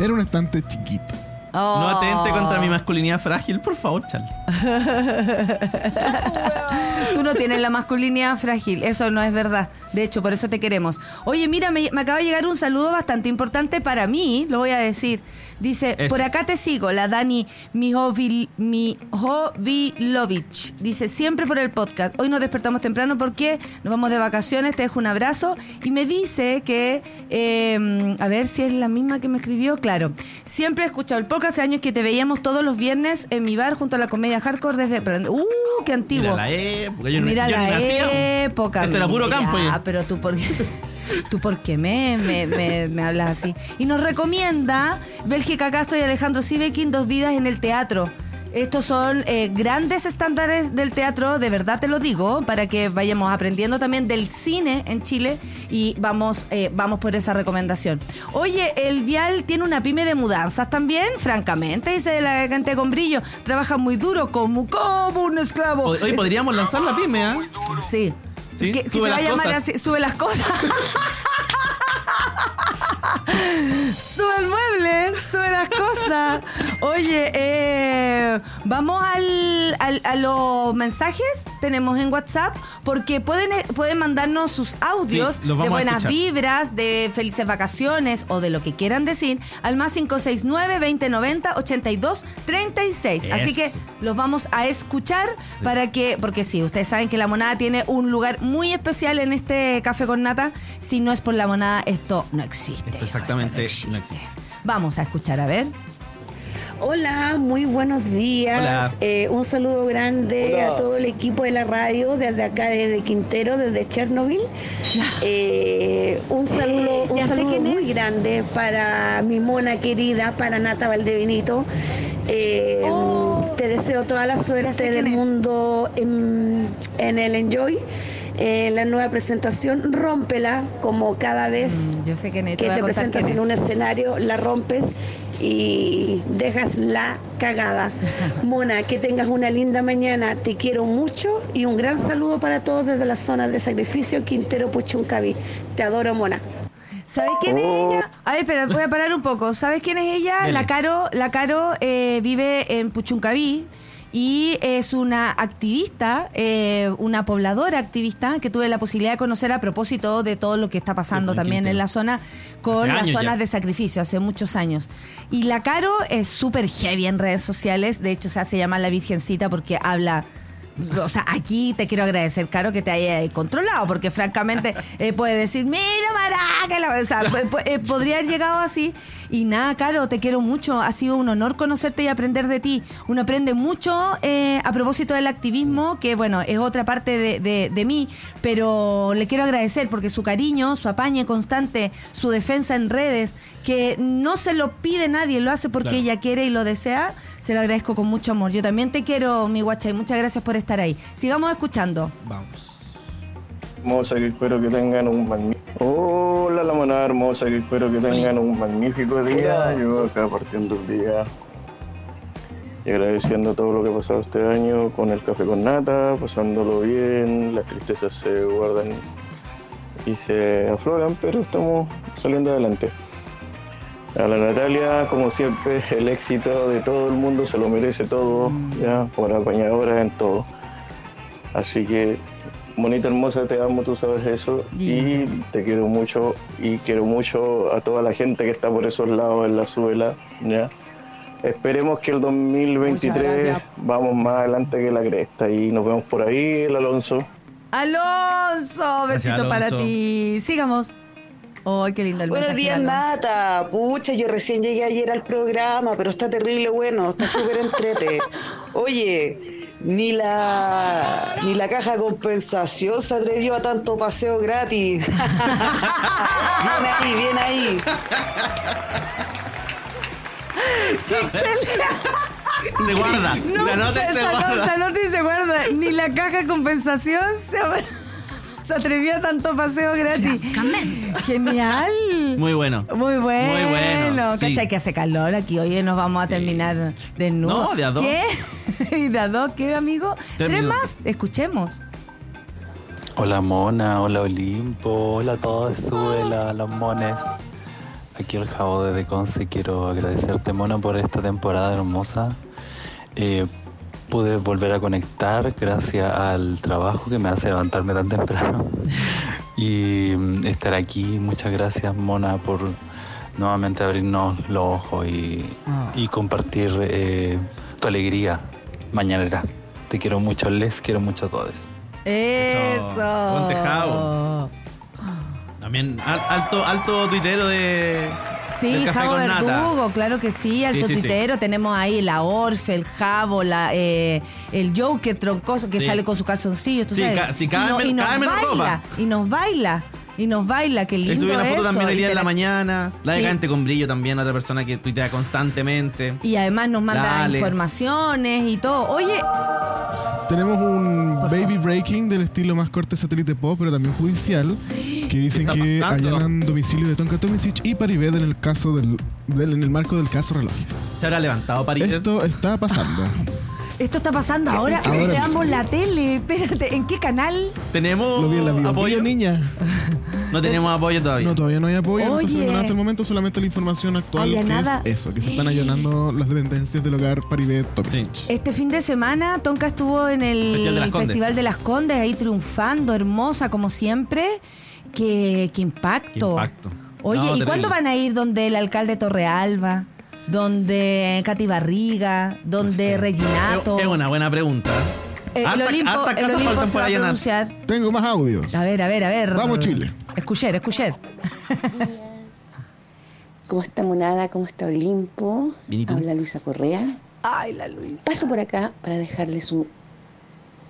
Era un estante chiquito. No atente contra Oh. mi masculinidad frágil, por favor, Charlie. [laughs] Tú no tienes la masculinidad frágil, eso no es verdad. De hecho, por eso te queremos. Oye, mira, me, me acaba de llegar un saludo bastante importante para mí, lo voy a decir. Dice, por acá te sigo, la Dani Mihovil- Mijovilovich. Dice, siempre por el podcast. Hoy nos despertamos temprano porque nos vamos de vacaciones, te dejo un abrazo. Y me dice que, eh, a ver si es la misma que me escribió, claro. Siempre he escuchado el podcast hace años que te veíamos todos los viernes en mi bar junto a la comedia hardcore desde... ¡Uh, qué antiguo! Mira la época. Yo Mira yo la época. Esto era puro campo. ya. pero tú por qué, [laughs] tú por qué me, me, me- me hablas así. Y nos recomienda Bélgica Castro y Alejandro Sivekin, Dos vidas en el teatro. Estos son eh, grandes estándares del teatro, de verdad te lo digo, para que vayamos aprendiendo también del cine en Chile y vamos, eh, vamos por esa recomendación. Oye, el Vial tiene una pyme de mudanzas también, francamente, dice la gente con brillo. Trabaja muy duro, como, como un esclavo. Hoy hoy Es- podríamos lanzar la pyme, ¿ah? Sí. Sí, Que- que se va a llamar cosas. así, sube las cosas. [laughs] sube el mueble, sube las cosas. Oye, eh, vamos al, al- a los mensajes. Tenemos en WhatsApp porque pueden, pueden mandarnos sus audios Sí, de buenas vibras, de felices vacaciones o de lo que quieran decir al más 569-2090-8236. Así que los vamos a escuchar para que, porque sí, ustedes saben que la monada tiene un lugar muy especial en este café con nata. Si no es por la monada, esto no existe. Esto exactamente Esto no existe. Vamos a escuchar, a ver. Hola, muy buenos días. Hola. Eh, un saludo grande a todo el equipo de la radio, desde acá, desde Quintero, desde Chernobyl. [laughs] Eh, un saludo, un saludo muy es. grande para mi mona querida, para Nata Valdebenito. Eh, Oh. te deseo toda la suerte del mundo en, en el Enjoy. Eh, la nueva presentación, rómpela como cada vez Mm, Yo sé que que te presentas en un escenario, la rompes y dejas la cagada. Mona, que tengas una linda mañana, te quiero mucho y un gran saludo para todos desde la zona de sacrificio Quintero Puchuncaví. Te adoro, Mona. ¿Sabes quién es ella? A ver, espera, voy a parar un poco. ¿Sabes quién es ella? Dele. La Caro, la Caro eh, vive en Puchuncaví y es una activista, eh, una pobladora activista que tuve la posibilidad de conocer a propósito de todo lo que está pasando también en la zona con las zonas ya. de sacrificio, hace muchos años. Y la Caro es súper heavy en redes sociales, de hecho se hace llamar la Virgencita porque habla... [laughs] O sea, aquí te quiero agradecer, Caro, que te haya controlado, porque francamente eh, puede decir, mira, maraca, la-". o sea, eh, podría haber llegado así. Y nada, Caro, te quiero mucho, ha sido un honor conocerte y aprender de ti. Uno aprende mucho eh, a propósito del activismo, que bueno, es otra parte de, de- de mí, pero le quiero agradecer porque su cariño, su apañe constante, su defensa en redes, que no se lo pide nadie, lo hace porque Claro. ella quiere y lo desea, se lo agradezco con mucho amor. Yo también te quiero, mi guacha, y muchas gracias por estar estar ahí. Sigamos escuchando. Vamos. Hermosa, que espero que tengan un magnífico. Hola, la manada hermosa, que espero que tengan un magnífico día. Yo acá partiendo el día y agradeciendo todo lo que ha pasado este año con el café con nata, pasándolo bien, las tristezas se guardan y se afloran, pero estamos saliendo adelante. A la Natalia, como siempre, el éxito de todo el mundo se lo merece todo, ya, por apañadora en todo. Así que, bonita, hermosa, te amo, tú sabes eso. Y te quiero mucho y quiero mucho a toda la gente que está por esos lados en la suela. ¿ya? Esperemos que el 2023 vamos más adelante que la cresta y nos vemos por ahí, el Alonso. Alonso, besito Gracias, para ti. Sigamos. Oh, qué lindo el Buenos días. Nata. Pucha, yo recién llegué ayer al programa, pero está terrible bueno, está súper entrete. [laughs] Oye, ni la ni la caja de compensación se atrevió a tanto paseo gratis. [laughs] bien ahí, bien ahí. Se [laughs] guarda. No, se anota y se, se guarda. se anota y se guarda. Ni la caja de compensación se, [laughs] se atrevió a tanto paseo gratis. Genial. Muy bueno. Muy bueno. Muy bueno, sí. Cacha, que hace calor aquí. Hoy nos vamos a terminar desnudos. No, de a dos. ¿Qué? [laughs] ¿Y de a dos qué, amigo? Tres más. Escuchemos. Hola Mona, hola Olimpo, hola a todos, Suela, los mones. Aquí el Jabo desde Conce, quiero agradecerte Mona por esta temporada hermosa. Eh, pude volver a conectar gracias al trabajo que me hace levantarme tan temprano [laughs] y mm, estar aquí. Muchas gracias Mona por nuevamente abrirnos los ojos y, y compartir eh, tu alegría mañanera. Te quiero mucho, les quiero mucho a todos. Eso. Ponte Javo. También al- alto, alto tuitero de. Sí, Javo nata. Verdugo, claro que sí, alto Sí, sí, sí. tuitero. Tenemos ahí la Orfe, el Javo, la, eh, el Joker troncoso que sale con su calzoncillo. ¿tú Sí, sabes? sí, cada y, no- y nos cada baila, ropa. y nos baila, y nos baila, qué lindo subió una foto eso. también y día en la mañana. La de. Cante con Brillo también, otra persona que tuitea constantemente. Y además nos manda Dale. informaciones y todo. Oye, Tenemos un baby breaking del estilo más corte satélite pop, pero también judicial, que dicen que pasando? allanan domicilio de Tonka Tomisic y Paribet en el caso del, del- en el marco del caso relojes. Se habrá levantado ir. Esto está pasando. [laughs] esto está pasando ahora. Ahora Veamos la tele. Espérate, ¿en qué canal? Tenemos Lo vi en la bio. apoyo. Niña. No tenemos apoyo todavía. No, todavía no hay apoyo, no está Oye. nada hasta el momento, solamente la información actual Allanada. que es eso, que se están allanando las dependencias del hogar Paribet Tomisic. Este fin de semana, Tonka estuvo en el Festival de las Condes. Festival de las Condes, ahí triunfando, hermosa como siempre. Qué, qué impacto. Qué impacto. Oye, No, ¿y terrible. cuándo van a ir donde el alcalde Torrealba? Donde Katy Barriga, donde Reginato. Es una buena pregunta. Eh, el Harta- Olimpo, el Olimpo faltan se por va a allanar. pronunciar. Tengo más audios. A ver, a ver, a ver. Vamos, Chile. Escucher, escucher. [laughs] ¿Cómo está Monada? ¿Cómo está Olimpo? Bien, ¿y tú? Habla Luisa Correa. Ay, la Luisa. Paso por acá para dejarles un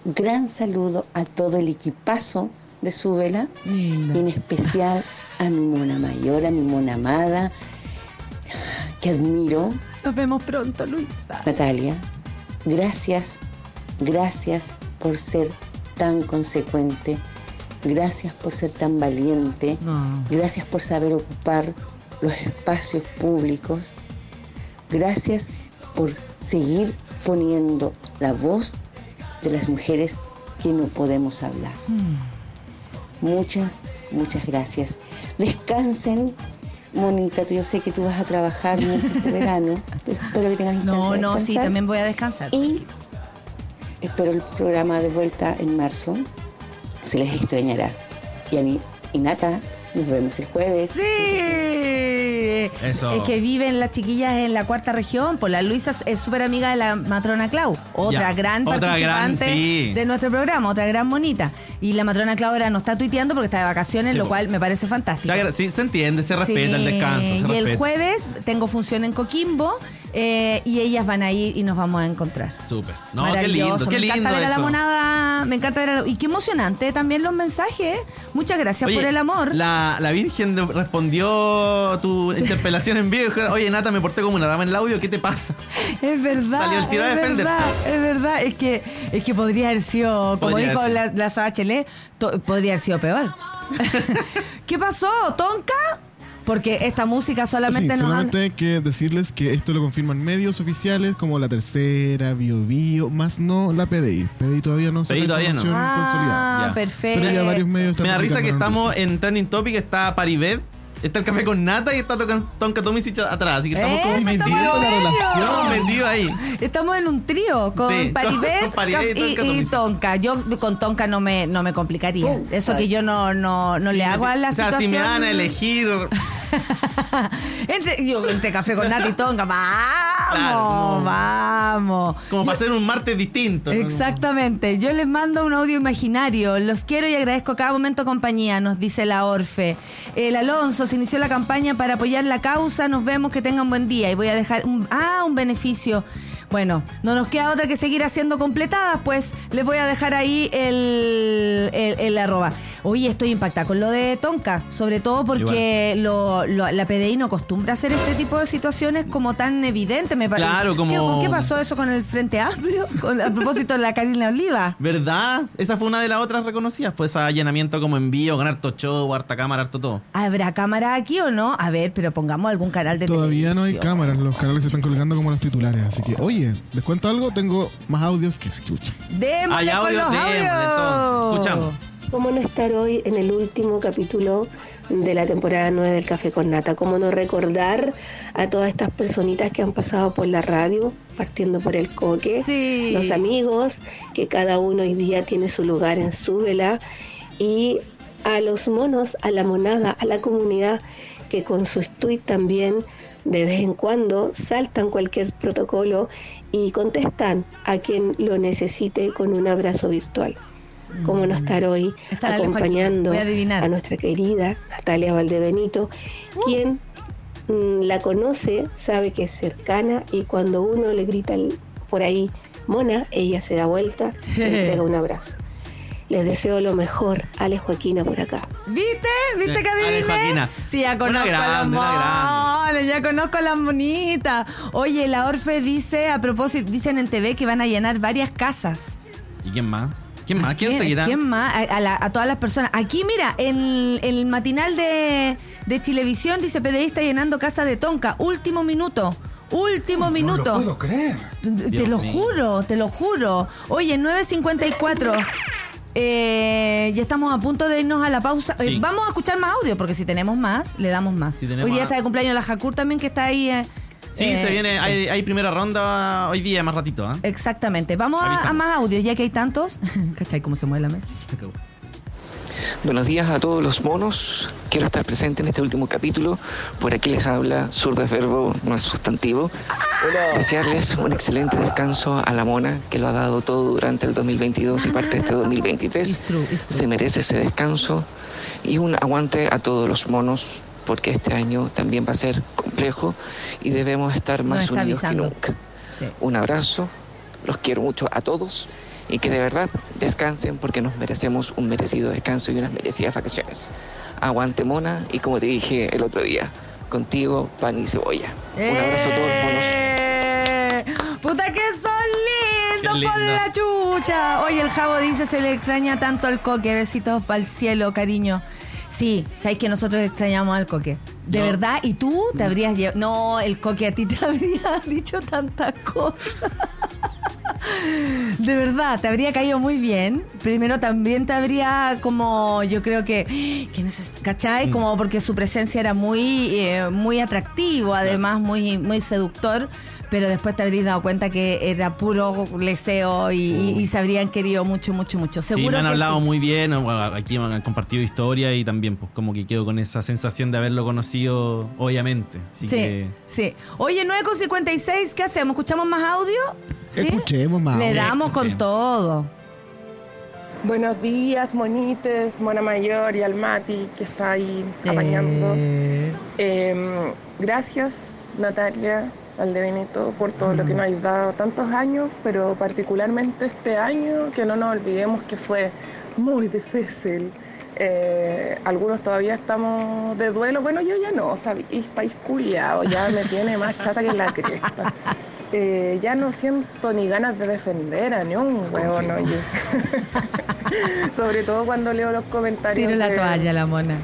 gran saludo a todo el equipazo de su vela y en especial a mi mona mayor, a mi mona amada, que admiro, Nos vemos pronto, Luisa. Natalia. Gracias, gracias por ser tan consecuente, gracias por ser tan valiente, No. gracias por saber ocupar los espacios públicos, gracias por seguir poniendo la voz de las mujeres que no podemos hablar. Muchas, muchas gracias. Descansen, Monita, yo sé que tú vas a trabajar mucho este verano, pero espero que tengas No, no, sí, también voy a descansar. Y espero el programa de vuelta en marzo. Se les extrañará. Y a mí, y Nata, nos vemos el jueves. Sí. Eso. Es que viven las chiquillas en la cuarta región. Pues la Luisa es súper amiga de la matrona Clau. Otra Ya, gran otra gran, participante sí. de nuestro programa, otra gran monita. Y la matrona Clau ahora no está tuiteando porque está de vacaciones, Sí, lo po. cual me parece fantástico. Se sí, se entiende, se respeta el descanso. Se y el jueves tengo función en Coquimbo eh, y ellas van a ir y nos vamos a encontrar. Súper. No, qué lindo, me encanta ver a la monada me encanta ver a- y qué emocionante también los mensajes. Muchas gracias Oye, por el amor. La, la Virgen de- respondió a tu interpelación en vivo. y dijo, Oye, Nata, me porté como una dama en el audio. ¿Qué te pasa? Es verdad. Salió el tiro a es defenderse. verdad, es verdad. Es que, es que podría haber sido, como Podría dijo la, la to- podría haber sido peor. [laughs] ¿Qué pasó, Tonka? Porque esta música Sí, solamente nos han... solamente hay que decirles que esto lo confirman medios oficiales como La Tercera, Bio Bio, más no la PDI. PDI todavía no PDI todavía no. Ah, consolidada. Perfecto. Pero ya varios medios están Me da risa que estamos noticia. en Trending Topic. Está Paribet, está el café con Nata y está Tonka Tomisic atrás. Así que estamos ¡Eh, como metidos. Estamos metidos ahí. Estamos en un trío con Sí, [laughs] Paribet, con Paribet y y, Tonka y Tomisic. Tonka. Yo con Tonka no me, no me complicaría. Eso que yo no, no, no le hago a la O sea, situación. si me van a elegir. [laughs] entre, yo, entre café con Nati y Tonka, [laughs] vamos, Claro, no. vamos. Como para hacer un martes distinto. ¿no? Exactamente. Yo les mando un audio imaginario. Los quiero y agradezco cada momento compañía, nos dice la Orfe. El Alonso se inició la campaña para apoyar la causa. Nos vemos, que tengan buen día. Y voy a dejar un, ah, un beneficio. Bueno, no nos queda otra que seguir haciendo completadas, pues les voy a dejar ahí el, el, el arroba. Oye, estoy impactada con lo de Tonka, sobre todo porque lo, lo- la PDI no acostumbra a hacer este tipo de situaciones como tan evidente, me parece. Claro, como- ¿Qué, con qué pasó eso con el Frente Amplio? [laughs] Con- a propósito de la Karina Oliva. ¿Verdad? Esa fue una de las otras reconocidas. Pues allanamiento como envío, con harto show, harta cámara, harto todo. ¿Habrá cámara aquí o no? A ver, pero pongamos algún canal de Todavía no hay cámaras, los canales se están colgando como los titulares. Así que, oye, les cuento algo, tengo más audios que la chucha. Démosle con audio, los démosle, audios. Escuchamos. ¿Cómo no estar hoy en el último capítulo de la temporada 9 del Café con Nata? ¿Cómo no recordar a todas estas personitas que han pasado por la radio, partiendo por el coque? Sí. Los amigos, que cada uno hoy día tiene su lugar en su vela. Y a los monos, a la monada, a la comunidad, que con sus tweets también de vez en cuando saltan cualquier protocolo y contestan a quien lo necesite con un abrazo virtual. ¿Cómo no estar hoy acompañando a nuestra querida Natalia Valdebenito, quien mm, la conoce, sabe que es cercana y cuando uno le grita por ahí, Mona, ella se da vuelta y le [laughs] entrega un abrazo. Les deseo lo mejor, Ale Joaquina por acá. ¿Viste? ¿Viste que Eh, Ale adiviné? Joaquina. Sí, ya conozco grande, a una las monas, ya conozco a las monitas. Oye, la Orfe dice, a propósito, dicen en TV que van a llenar varias casas. ¿Y quién más? ¿Quién más? ¿Quién, seguirá? ¿Quién más? A, a la- a todas las personas. Aquí, mira, en el matinal de, de Chilevisión dice PDI está llenando casa de Tonka. Último minuto. Último minuto. No lo puedo creer. Te Dios lo mío. juro, te lo juro. Oye, 9.54. Eh, ya estamos a punto de irnos a la pausa. Eh, vamos a escuchar más audio, porque si tenemos más, le damos más. Si hoy día a- está de cumpleaños la Jacur también, que está ahí. eh, Sí, eh, se viene. sí. Hay, hay primera ronda hoy día, más ratito. ¿ah? Exactamente. Vamos a, a más audios, ya que hay tantos. [laughs] ¿Cachai cómo se mueve la mesa? Buenos días a todos los monos. Quiero estar presente en este último capítulo. Por aquí les habla zurdo es verbo, no es sustantivo. Desearles un excelente descanso a la mona que lo ha dado todo durante el 2022 y parte de este 2023. It's true, it's true. Se merece ese descanso y un aguante a todos los monos porque este año también va a ser complejo y debemos estar más unidos avisando. que nunca. Sí. Un abrazo, los quiero mucho a todos y que de verdad descansen porque nos merecemos un merecido descanso y unas merecidas vacaciones. Aguante mona y como te dije el otro día, contigo pan y cebolla. Un abrazo a todos los monos. ¡Eh! ¡Puta que son lindos por la chucha! Oye, el Javo dice se le extraña tanto al coque. Besitos para el cielo, cariño. Sí, sabes que nosotros extrañamos al coque. De No. verdad, y tú te habrías llevado. No, el coque a ti te [laughs] habría dicho tantas cosas. De verdad, te habría caído muy bien. Primero también te habría como, yo creo que, que neces- ¿cachai? Como porque su presencia era muy, eh, muy atractivo, además muy, muy seductor. Pero después te habrías dado cuenta que era puro leseo y, y- y se habrían querido mucho, mucho, mucho. Sí, Seguro me han que hablado sí. muy bien. Aquí me han compartido historia y también, pues, como que quedo con esa sensación de haberlo conocido, obviamente. Así Sí, que. sí. Oye, 9.56, ¿qué hacemos? ¿Escuchamos más audio? ¿Sí? Escuchemos más. Le damos con todo. Buenos días, monites, Mona Mayor y al Mati que está ahí apañando. Eh, Eh, gracias, Natalia, Valdebenito, por todo lo que nos has dado tantos años, pero particularmente este año, que no nos olvidemos que fue muy difícil. Eh, algunos todavía estamos de duelo. Bueno, yo ya no, sabéis, país culiao, ya me tiene más chata que la cresta. [laughs] Eh, ya no siento ni ganas de defender a ni un huevón, oye. [laughs] Sobre todo cuando leo los comentarios. Tiro la de- toalla, la mona.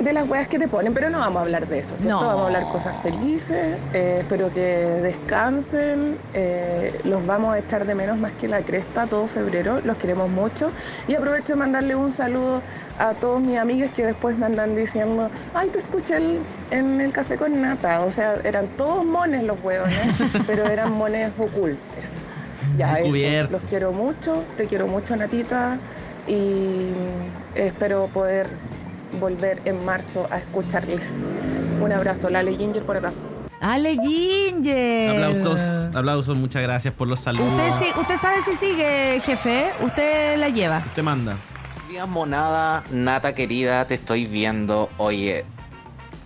De las weas que te ponen, pero no vamos a hablar de eso, ¿cierto? No. Vamos a hablar cosas felices, eh, espero que descansen, eh, los vamos a echar de menos más que la cresta todo febrero, los queremos mucho y aprovecho de mandarle un saludo a todos mis amigos que después me andan diciendo, ay, te escuché el- en el café con nata, o sea, eran todos mones los huevones, [laughs] pero eran mones ocultes. Ya, eso, los quiero mucho, te quiero mucho Natita y espero poder volver en marzo a escucharles. Un abrazo, Lale Ginger por acá. Ale Ginger. Aplausos, aplausos, muchas gracias por los saludos. Usted, sí, usted sabe si sigue, jefe. Usted la lleva. Te manda. Días monada, nata querida, te estoy viendo. Oye,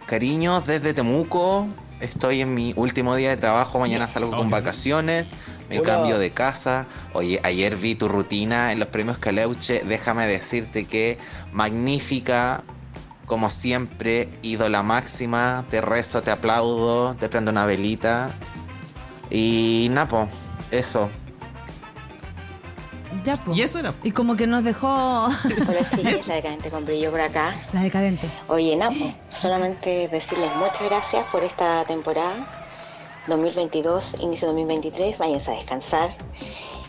cariños desde Temuco. Estoy en mi último día de trabajo, mañana salgo con vacaciones, me Hola. cambio de casa. Oye, ayer vi tu rutina en los premios Caleuche, déjame decirte que magnífica, como siempre, ídola máxima, te rezo, te aplaudo, te prendo una velita. Y Napo, eso. Ya, po. Y eso era. Y como que nos dejó. Hola chicas, [laughs] la decadente con brillo por acá. La decadente. Oye, Napo, solamente decirles muchas gracias por esta temporada 2022, inicio 2023, váyanse a descansar.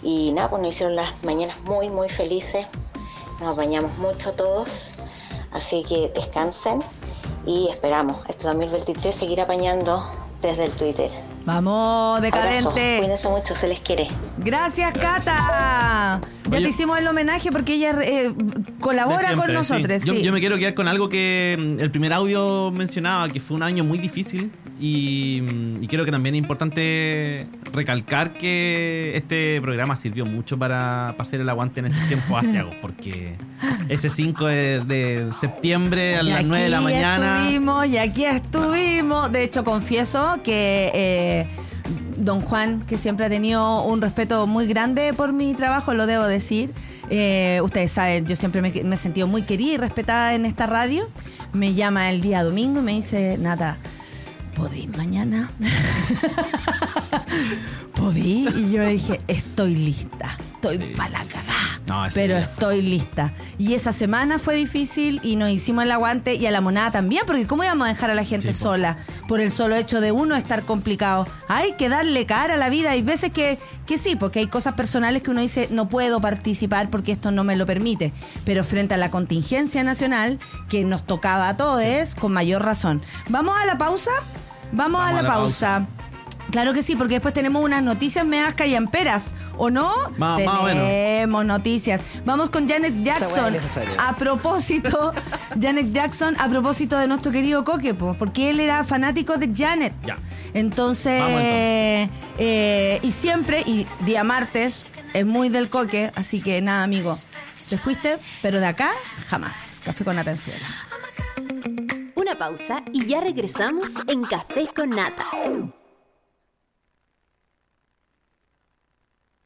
Y pues nos hicieron las mañanas muy, muy felices, nos bañamos mucho todos, así que descansen y esperamos este 2023 seguir apañando desde el Twitter. Vamos, Abrazo, decadente. cuídense mucho, se les quiere. Gracias, Cata. Ya Oye- te hicimos el homenaje porque ella eh, colabora siempre, con nosotros. sí. Yo, sí. yo me quiero quedar con algo que mm, el primer audio mencionaba, que fue un año muy difícil y, mm, y creo que también es importante recalcar que este programa sirvió mucho para, para hacer el aguante en esos tiempos asiagos, [laughs] porque ese 5 de, de septiembre a Y las 9 de la aquí mañana... Estuvimos, y aquí estuvimos. De hecho, confieso que eh, don Juan, que siempre ha tenido un respeto muy grande por mi trabajo, lo debo decir. eh, ustedes saben, yo siempre me, me he sentido muy querida y respetada en esta radio. Me llama el día domingo y me dice, Nata, ¿podéis mañana? [laughs] ¿Podí? Y yo le dije, estoy lista. Estoy para la cagá. No, Pero estoy lista. Y esa semana fue difícil y nos hicimos el aguante y a la monada también, porque ¿cómo íbamos a dejar a la gente Sí, sola por el solo hecho de uno estar complicado? Hay que darle cara a la vida. Hay veces que, que sí, porque hay cosas personales que uno dice, no puedo participar porque esto no me lo permite. Pero frente a la contingencia nacional que nos tocaba a todos, con mayor razón. ¿Vamos a la pausa? Vamos, a la, pausa. Claro que sí, porque después tenemos unas noticias meas callamperas, ¿o no? Más- más o menos. tenemos noticias. Vamos con Janet Jackson. A propósito, [laughs] Janet Jackson, a propósito de nuestro querido Coque, po, porque él era fanático de Janet. Ya. Entonces, Vamos, eh, y siempre, y día martes, es muy del Coque, así que nada, amigo. Te fuiste, pero de acá, jamás. Café con Atenzuela. Una pausa y ya regresamos en Café con Nata.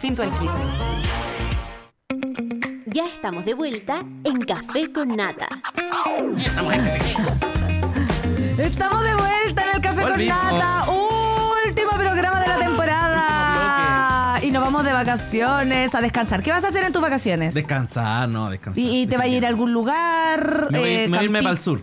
Fintual Kids. Ya estamos de vuelta en Café con Nata. Estamos de vuelta en el Café Volvimos. con Nata. Último programa de la temporada. Y nos vamos de vacaciones a descansar. ¿Qué vas a hacer en tus vacaciones? Descansar, no, descansar. ¿Y, y te va a ir a algún lugar? Me voy, eh, me voy a irme para el sur.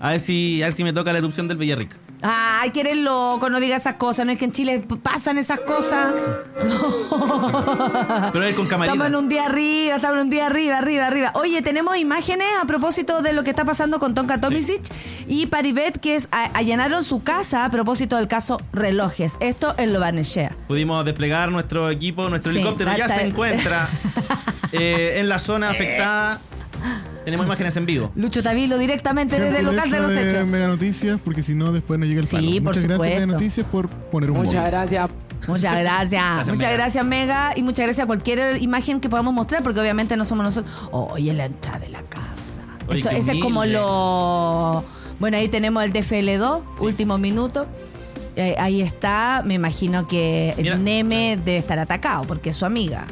A ver si, a ver si me toca la erupción del Villarrica. Ay, que eres loco, no digas esas cosas. No es que en Chile pasan esas cosas. [laughs] Pero es con camarita. Estamos en un día arriba, estamos en un día arriba, arriba, arriba. Oye, tenemos imágenes a propósito de lo que está pasando con Tonka Tomisic y Paribet, que es, a- allanaron su casa a propósito del caso relojes. Esto en Lo Barnechea. Pudimos desplegar nuestro equipo, nuestro Sí, helicóptero ya se encuentra [laughs] eh, en la zona afectada. Tenemos imágenes en vivo. Lucho Tavilo directamente desde el lugar de los hechos. Mega Noticias, porque si no, después no llega el Sí, palo. por Muchas gracias, Mega. Noticias, por poner un Muchas gracias. Muchas gracias. muchas Mega. gracias, Mega. Y muchas gracias a cualquier imagen que podamos mostrar, porque obviamente no somos nosotros. Oye, la entrada de la casa. Oye, Eso, qué ese es como humilde. lo. Bueno, ahí tenemos el DFL2, último minuto. Eh, ahí está. Me imagino que Neme debe estar atacado, porque es su amiga.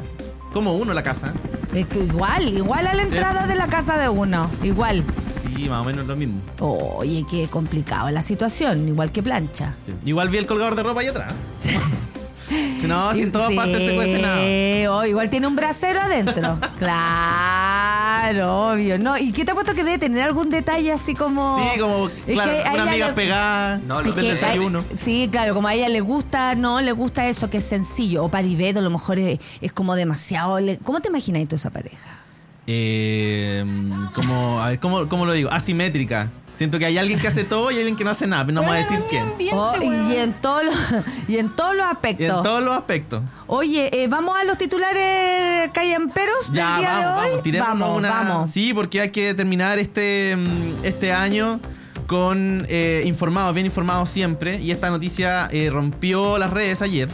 Como uno la casa. Es que igual, igual a la entrada de la casa de uno. Igual. Sí, más o menos lo mismo. Oye, qué complicado la situación, igual que plancha. Sí. Igual vi el colgador de ropa ahí atrás. [laughs] No, si en todas partes se cuece nada. oh, igual tiene un brasero adentro. [laughs] claro, obvio. No, ¿y qué te ha puesto que debe tener algún detalle así como. Sí, como, claro, que una ella amiga le- pegada del desayuno. a- sí, claro, como a ella le gusta, no, le gusta eso que es sencillo. O Paribet, a lo mejor es, es como demasiado. le- ¿Cómo te imaginas tú esa pareja? Eh, como, a ver, ¿cómo, cómo lo digo? Asimétrica. Siento que hay alguien que hace todo y alguien que no hace nada. pero No vamos a decir quién. Oh, [laughs] y en todos los y en todos los aspectos. Y en todos los aspectos. Oye, eh, vamos a los titulares callamperos del Ya, día vamos, de hoy. vamos, tirémonos vamos, una- vamos. Sí, porque hay que terminar este, mm, este año con eh, informados, bien informados siempre. Y esta noticia eh, rompió las redes ayer.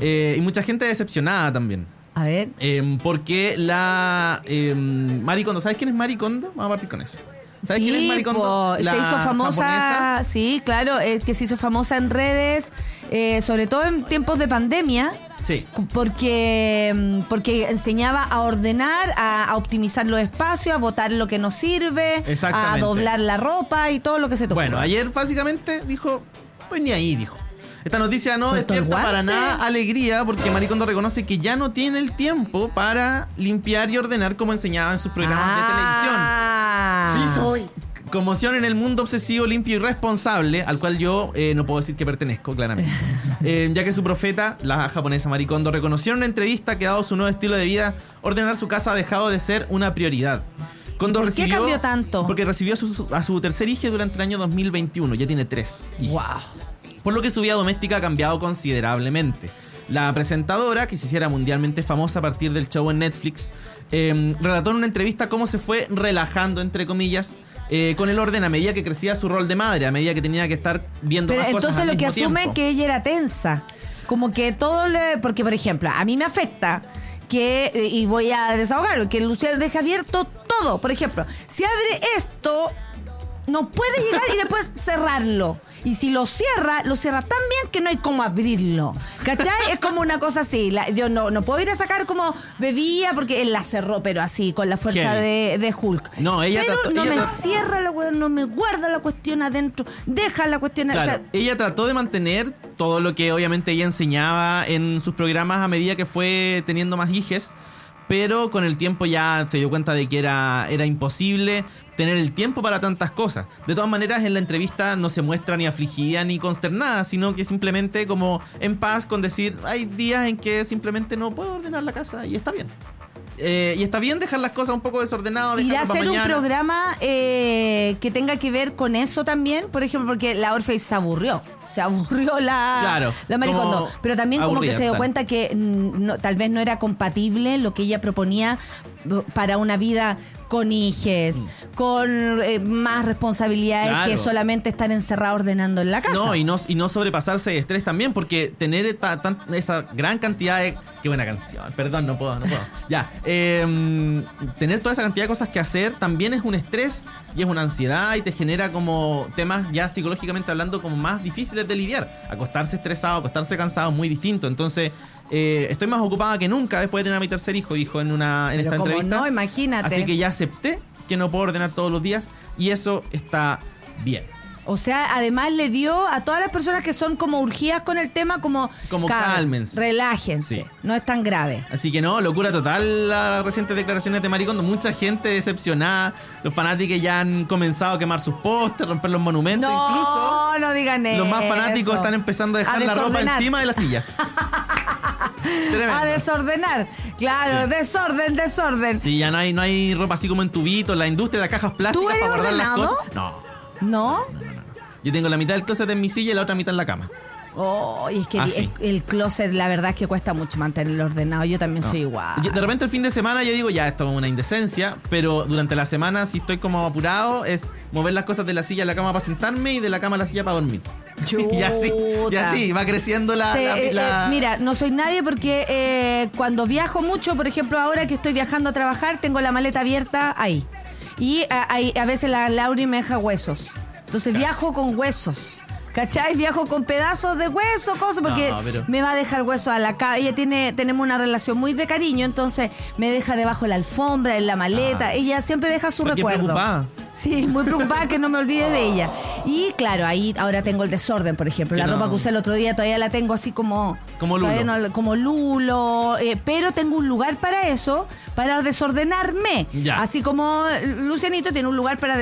Eh, y mucha gente decepcionada también. A ver. Eh, porque la eh, Maricondo, ¿sabes quién es Maricondo? Vamos a partir con eso. ¿Sabes sí, quién es Maricondo? se hizo famosa, japonesa. sí, claro, es que se hizo famosa en redes, eh, sobre todo en tiempos de pandemia. Sí. Porque, mm, porque enseñaba a ordenar, a, a optimizar los espacios, a botar lo que no sirve, a doblar la ropa y todo lo que se te Bueno, ayer básicamente dijo, pues ni ahí, dijo. Esta noticia no despierta para nada alegría porque Maricondo reconoce que ya no tiene el tiempo para limpiar y ordenar como enseñaba en sus programas Ah. de televisión. Sí, soy. Conmoción en el mundo obsesivo, limpio y responsable, al cual yo eh, no puedo decir que pertenezco, claramente. [laughs] Eh, ya que su profeta, la japonesa Maricondo, reconoció en una entrevista que dado su nuevo estilo de vida, ordenar su casa ha dejado de ser una prioridad. Kondo ¿Por qué recibió- cambió tanto? Porque recibió a su, a su tercer hijo durante el año 2021, ya tiene tres hijos. Por lo que su vida doméstica ha cambiado considerablemente. La presentadora, que se hiciera mundialmente famosa a partir del show en Netflix, eh, relató en una entrevista cómo se fue relajando, entre comillas, eh, con el orden a medida que crecía su rol de madre, a medida que tenía que estar viendo Pero más cosas entonces al lo que asume tiempo. es que ella era tensa. Como que todo le. Porque, por ejemplo, a mí me afecta que. eh, Y voy a desahogarlo, que Lucía deja abierto todo. Por ejemplo, si abre esto. No puede llegar y después cerrarlo. Y si lo cierra, lo cierra tan bien que no hay cómo abrirlo. ¿Cachai? Es como una cosa así. La- yo no, no puedo ir a sacar como bebía porque él la cerró, pero así, con la fuerza de, de Hulk. No, ella pero trató- no ella me trató- cierra la no me guarda la cuestión adentro, deja la cuestión o Claro, sea, ella trató de mantener todo lo que obviamente ella enseñaba en sus programas a medida que fue teniendo más hijes, pero con el tiempo ya se dio cuenta de que era, era imposible tener el tiempo para tantas cosas. De todas maneras, en la entrevista no se muestra ni afligida ni consternada, sino que simplemente como en paz con decir, hay días en que simplemente no puedo ordenar la casa y está bien. Eh, y está bien dejar las cosas un poco desordenadas. ¿Irá a un programa eh, que tenga que ver con eso también? Por ejemplo, porque la Orfei se aburrió. Se aburrió la, Claro, la Maricondo. Pero también como que se dio cuenta que mm, no- tal vez no era compatible lo que ella proponía para una vida con hijes, con eh, más responsabilidades Mm. Claro. que solamente estar encerrado ordenando en la casa. No, y no, y no sobrepasarse de estrés también, porque tener tan- esa gran cantidad de. Qué buena canción, perdón, no puedo, no puedo. Ya, eh, tener toda esa cantidad de cosas que hacer también es un estrés y es una ansiedad y te genera como temas ya psicológicamente hablando como más difíciles. de lidiar. Acostarse estresado, acostarse cansado, muy distinto. Entonces, eh, estoy más ocupada que nunca después de tener a mi tercer hijo, dijo en, una, en Pero esta como entrevista. no, imagínate. Así que ya acepté que no puedo ordenar todos los días y eso está bien. O sea, además le dio a todas las personas que son como urgidas con el tema, como, Como "Calma, cálmense". Relájense. Sí. No es tan grave. Así que no, locura total las recientes declaraciones de Maricondo. Mucha gente decepcionada. Los fanáticos ya han comenzado a quemar sus postes, romper los monumentos. No, Incluso no digan eso. los más fanáticos están empezando a dejar la ropa encima de la silla. [laughs] A desordenar. Claro, desorden, desorden. Sí, ya no hay, no hay ropa así como en tubitos, la industria, las cajas plásticas ¿Tú eres para guardar las ordenado? cosas. No, ¿No? Yo tengo la mitad del closet en mi silla y la otra mitad en la cama. Oh, y es que Así. el, closet, la verdad es que cuesta mucho mantenerlo ordenado. Yo también No. soy igual. De repente el fin de semana yo digo, ya, esto es una indecencia, pero durante la semana si estoy como apurado es mover las cosas de la silla a la cama para sentarme y de la cama a la silla para dormir. [laughs] y así, y así va creciendo la... Te- la- eh, la- eh, mira, no soy nadie porque eh, cuando viajo mucho, por ejemplo, ahora que estoy viajando a trabajar, tengo la maleta abierta ahí. Y a, ahí- a veces la Lauri me deja huesos. Entonces viajo con huesos. ¿Cachai? Viajo con pedazos de hueso, cosas, porque No, pero- me va a dejar hueso a la casa. Ella tiene, tenemos una relación muy de cariño, entonces me deja debajo de la alfombra, en la maleta. Ah. Ella siempre deja su ¿Por qué recuerdo. preocupada? Sí, muy preocupada que no me olvide de ella. Y claro, ahí ahora tengo el desorden, por ejemplo. La no- ropa que usé el otro día todavía la tengo así como. Como lulo. no- como lulo. eh, pero tengo un lugar para eso, para desordenarme. Ya. Así como Lucianito tiene un lugar para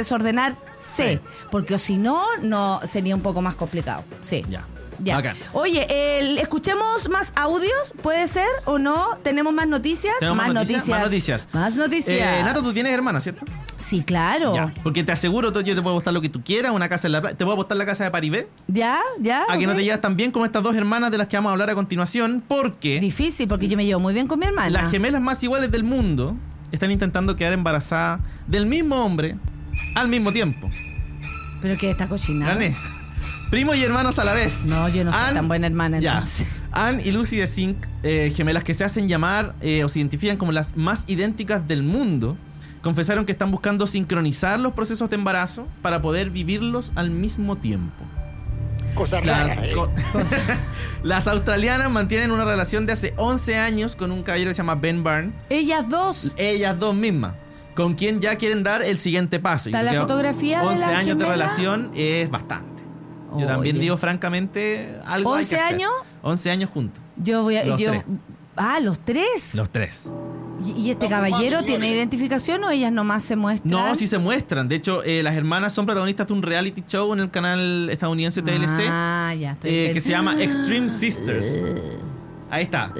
desordenarse. Porque si no, no sería un poco más complicado. Sí. Ya. Ya. Bacán. Oye, el- escuchemos más audios, ¿puede ser o no? ¿Tenemos más noticias? ¿Tenemos más, noticias. Más noticias. Más noticias. Eh, Nato, tú tienes hermana, ¿cierto? Sí, claro. Ya. Porque te aseguro, yo te puedo apostar lo que tú quieras, una casa en la playa. Te puedo apostar la casa de Paribé. ¿Ya? ¿Ya? A que no te llevas tan bien como estas dos hermanas de las que vamos a hablar a continuación, porque Difícil, porque yo me llevo muy bien con mi hermana. las gemelas más iguales del mundo están intentando quedar embarazadas del mismo hombre al mismo tiempo. Pero que está cocinada. Gané. Primos y hermanos a la vez. No, yo no soy Ann- tan buena hermana Ya. entonces. Anne y Lucy de Zinc, eh, gemelas que se hacen llamar eh, o se identifican como las más idénticas del mundo, confesaron que están buscando sincronizar los procesos de embarazo para poder vivirlos al mismo tiempo. Cosa Las, rara, ¿eh? co- [laughs] Las australianas mantienen una relación de hace 11 años con un caballero que se llama Ben Byrne. Ellas dos. Ellas dos mismas. Con quien ya quieren dar el siguiente paso. ¿Está Yo la fotografía de 11 la años de relación es bastante. Yo también digo francamente algo hay que ¿11 hacer. años? 11 años juntos. Yo voy a. Los yo, tres. Ah, los tres. Los tres. ¿Y, y este caballero tiene identificación o ellas nomás se muestran? No, sí se muestran. De hecho, eh, las hermanas son protagonistas de un reality show en el canal estadounidense TLC Ah, ya estoy eh, que se llama Extreme Sisters Sisters. Ahí está.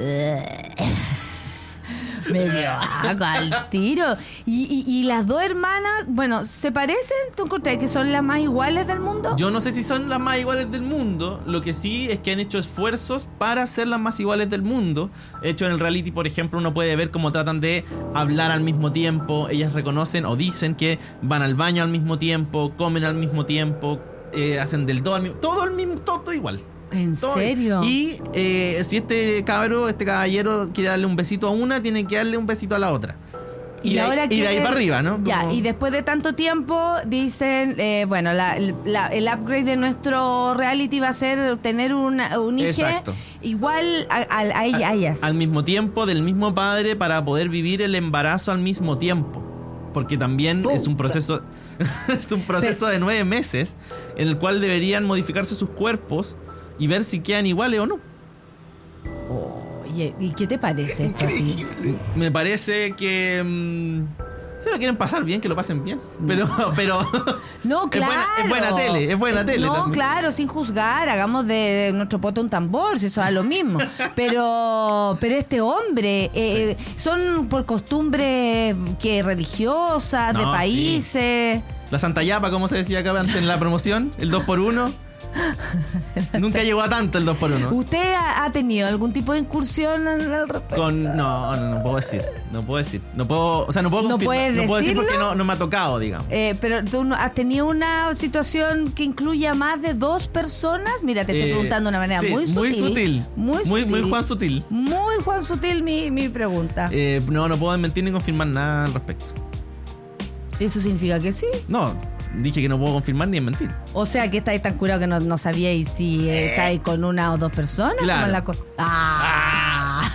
Me dio agua al tiro. Y, las dos hermanas, bueno, ¿se parecen? ¿Tú encontrás que son las más iguales del mundo? Yo no sé si son las más iguales del mundo. Lo que sí es que han hecho esfuerzos para ser las más iguales del mundo. De hecho, en el reality, por ejemplo, uno puede ver cómo tratan de hablar al mismo tiempo. Ellas reconocen o dicen que van al baño al mismo tiempo, comen al mismo tiempo, eh, hacen del todo al mismo Todo al mismo, todo igual. ¿En serio? Y eh, si este cabro, este caballero quiere darle un besito a una, tiene que darle un besito a la otra. Y, de, ahí- ahora y de ahí para arriba, ¿no? Ya, Como- y después de tanto tiempo dicen, eh, bueno, la- la- el upgrade de nuestro reality va a ser tener una, un hijo igual a, a- a ella- a ellas. al mismo tiempo del mismo padre para poder vivir el embarazo al mismo tiempo. Porque también es un proceso [laughs] es un proceso de nueve meses en el cual deberían modificarse sus cuerpos y ver si quedan iguales o no. Oye, ¿y qué te parece esto a ti? Me parece que mm, si lo quieren pasar bien, que lo pasen bien. Pero, [laughs] pero [laughs] No, Es claro. buena- es buena tele, es buena tele No, también. claro, sin juzgar, hagamos de, de nuestro poto un tambor, si eso es lo mismo. [laughs] Pero, pero este hombre, eh, son por costumbres que religiosas, de sí. países. la Santa Yapa, como se decía acá antes en la promoción, el 2x1. [laughs] Nunca llegó a tanto el 2x1. ¿Usted ha, ha tenido algún tipo de incursión al respecto? Con, no, no, no puedo decir. No puedo decir. No puedo, o sea, no puedo ¿No puedes no puedo decir porque no, no me ha tocado, digamos. Eh, pero tú has tenido una situación que incluya más de dos personas. Mira, te estoy Eh, preguntando de una manera sí, muy sutil. Muy sutil. Muy Muy, muy sutil. Juan Sutil. Muy Juan Sutil mi, mi pregunta. Eh, no, no puedo mentir ni confirmar nada al respecto. ¿Eso significa que sí? No, dije que no puedo confirmar ni mentir. O sea que estáis tan curado que no, no sabíais si eh, estáis con una o dos personas. ¿Cómo Claro. la co- ¡Ah!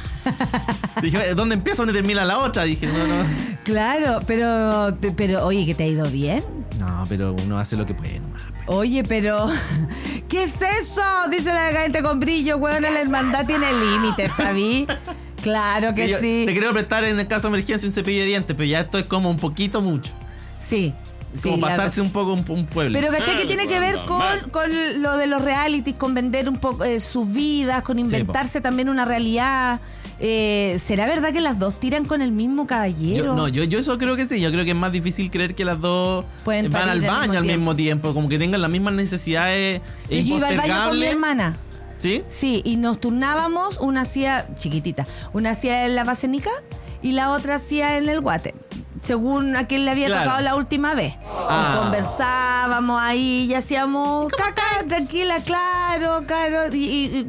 Dije, ¿dónde empieza? ¿Dónde termina la otra? Dije, no, no. Claro, pero, pero oye, ¿que te ha ido bien? No, pero uno hace lo que puede nomás. Oye, pero [laughs] ¿qué es eso? Dice la gente con brillo, weón, la hermandad tiene límites, ¿sabí? Claro que Sí, sí. Te quiero prestar en el caso de emergencia un cepillo de dientes, pero ya esto es como un poquito mucho. Sí. Sí, como pasarse un poco un, un pueblo. Pero ¿cachai que tiene que ver con, con lo de los realities, con vender un poco eh, sus vidas, con inventarse también una realidad? Eh, ¿Será verdad que las dos tiran con el mismo caballero? Yo, no, yo, yo eso creo que sí. Yo creo que es más difícil creer que las dos Pueden van al baño mismo al mismo tiempo. Como que tengan las mismas necesidades Yo iba al baño con mi hermana. ¿Sí? Sí, y nos turnábamos, una hacía chiquitita, una hacía en la basenica y la otra hacía en el guate. Según a quien le había Claro. tocado la última vez. Ah. Y conversábamos ahí y hacíamos caca, tranquila, claro, claro. Y, y- y-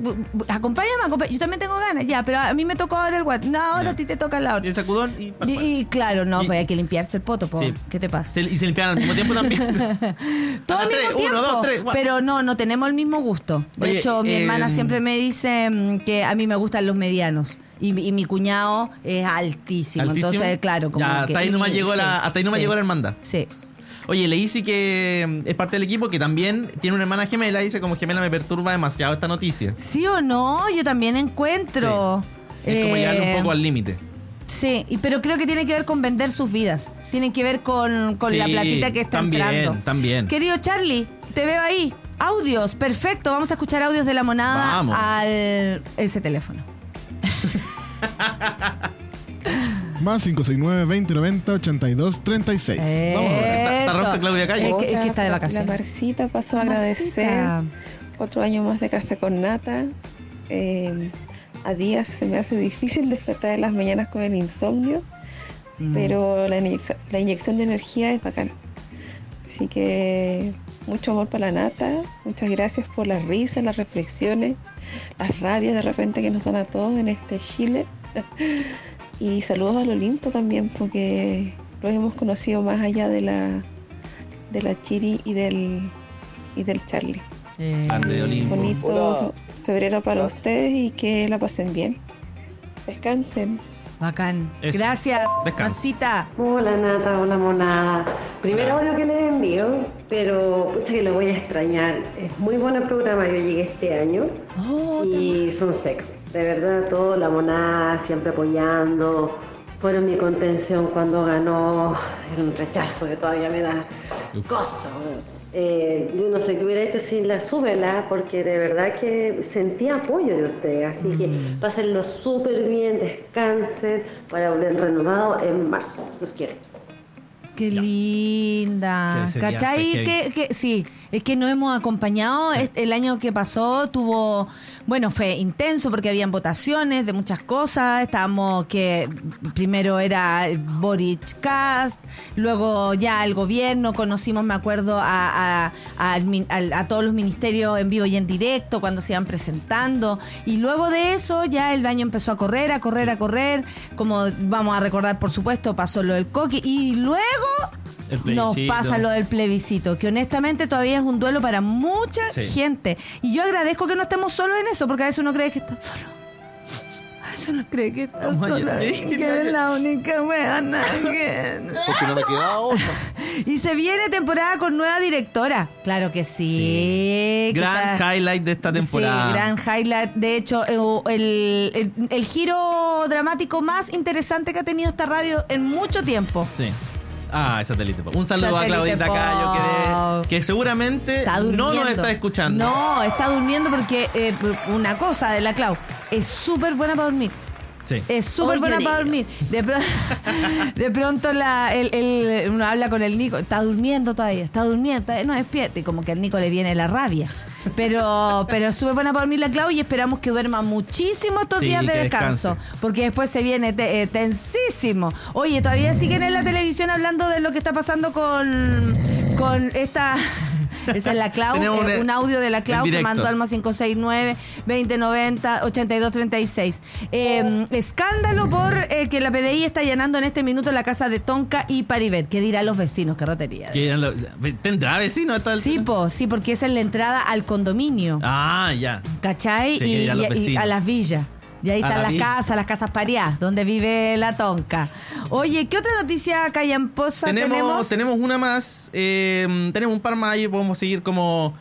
acompáñame, acompáñame. Yo también tengo ganas, ya, pero a mí me tocó ahora el guate. No, ahora Ya. a ti te toca la otra. Y el sacudón y... Y, y claro, no, pues hay que limpiarse el poto, po. Sí. ¿qué te pasa? Se- y se limpian al mismo tiempo también. [laughs] Todo al Tres, mismo uno, tiempo. dos, tres, pero no, no tenemos el mismo gusto. De Oye, hecho, mi eh, hermana siempre me dice mm, que a mí me gustan los medianos. Y, y mi cuñado es altísimo. Altísimo. Entonces, claro, como Ya, que. hasta ahí nomás y- llegó sí, la, hasta ahí nomás sí. llegó la hermandad. Sí. Oye, le dice que mm, es parte del equipo que también tiene una hermana gemela. Dice como gemela me perturba demasiado esta noticia. ¿Sí o no? Yo también encuentro. Es como llegarle un poco al límite. Sí, y- pero creo que tiene que ver con vender sus vidas. Tiene que ver con, con la platita que está también, entrando. también. Querido Charlie, te veo ahí. Audios, perfecto. Vamos a escuchar audios de la monada Vamos. al ese teléfono. [laughs] Más 569-2090-8236. Vamos a ver. Está- está Claudia Calle. Es que, es que está de La vacaciones. Marcita pasó a agradecer otro año más de café con nata. Eh, a días se me hace difícil despertar en las mañanas con el insomnio, Mm. pero la, inyección- la inyección de energía es bacana. Así que mucho amor para la nata, muchas gracias por las risas, las reflexiones, las rabias de repente que nos dan a todos en este Chile. Y saludos al Olimpo también, porque los hemos conocido más allá de la de la Chiri y del y del Charlie. Grande de Olimpo. Bonito febrero para ustedes y que la pasen bien. Descansen. Bacán. Eso. Gracias, Descansa. Marcita. Hola Nata, hola monada. Primer audio que les envío, pero pucha que lo voy a extrañar. Es muy buen el programa, yo llegué este año y son secos. De verdad, todo la monada, siempre apoyando. Fueron mi contención cuando ganó el rechazo que todavía me da cosa. Eh, yo no sé qué hubiera hecho sin la súbela, porque de verdad que sentí apoyo de ustedes. Así que pásenlo súper bien, descansen para volver renovado en marzo. Los quiero. Qué linda. ¿Cachai? Que, que- sí, es que nos hemos acompañado. El año que pasó tuvo, bueno, fue intenso porque habían votaciones de muchas cosas. Estábamos que primero era Boric Cast, luego ya el gobierno, conocimos, me acuerdo, a, a- al- a todos los ministerios en vivo y en directo cuando se iban presentando. Y luego de eso ya el año empezó a correr, a correr, a correr. Como vamos a recordar, por supuesto, pasó lo del coque. Y luego nos pasa lo del plebiscito, que honestamente todavía es un duelo para mucha Sí. gente. Y yo agradezco que no estemos solos en eso, porque a veces uno cree que está solo. A veces uno cree que está Vamos a solo. llorar. y que es la única weona que... Porque no le quedaba otra. [laughs] Y se viene temporada con nueva directora. Claro que sí. que Gran está- highlight de esta temporada. Sí, gran highlight. De hecho, eh, el, el- el giro dramático más interesante que ha tenido esta radio en mucho tiempo. Sí. Ah, satélite pop. Un saludo Satélite a Claudita pop. Cayo, que, de- que seguramente no nos está escuchando. No, está durmiendo porque eh, una cosa de la Clau es súper buena para dormir. Sí. Es súper buena para dormir. De, pro- [laughs] de pronto la, el, el- uno habla con el Nico, está durmiendo todavía, está durmiendo, todavía no despierta. Y como que al Nico le viene la rabia. Pero, [laughs] pero es súper buena para dormir la Clau y esperamos que duerma muchísimo estos Sí, días de descanso. descanse. Porque después se viene te- eh, tensísimo. Oye, todavía siguen en la televisión hablando de lo que está pasando con, con esta Esa es la Clau, Tenemos eh, un- un audio de la Clau que mandó al más 569 2090 8236. Eh, escándalo por eh, que la PDI está allanando en este minuto la casa de Tonka y Paribet. ¿Qué dirán los vecinos? Qué rotería. Que eran los- ¿Tendrá vecino hasta el Sí, po, sí, porque esa es la entrada al condominio. Ah, ya. ¿Cachai? Sí, y, vecinos. a las villas. Y ahí están la las casas, las casas pareadas, donde vive la tonca. Oye, ¿qué otra noticia callamposa tenemos? Tenemos, tenemos una más. eh, tenemos un par más ahí. Podemos seguir como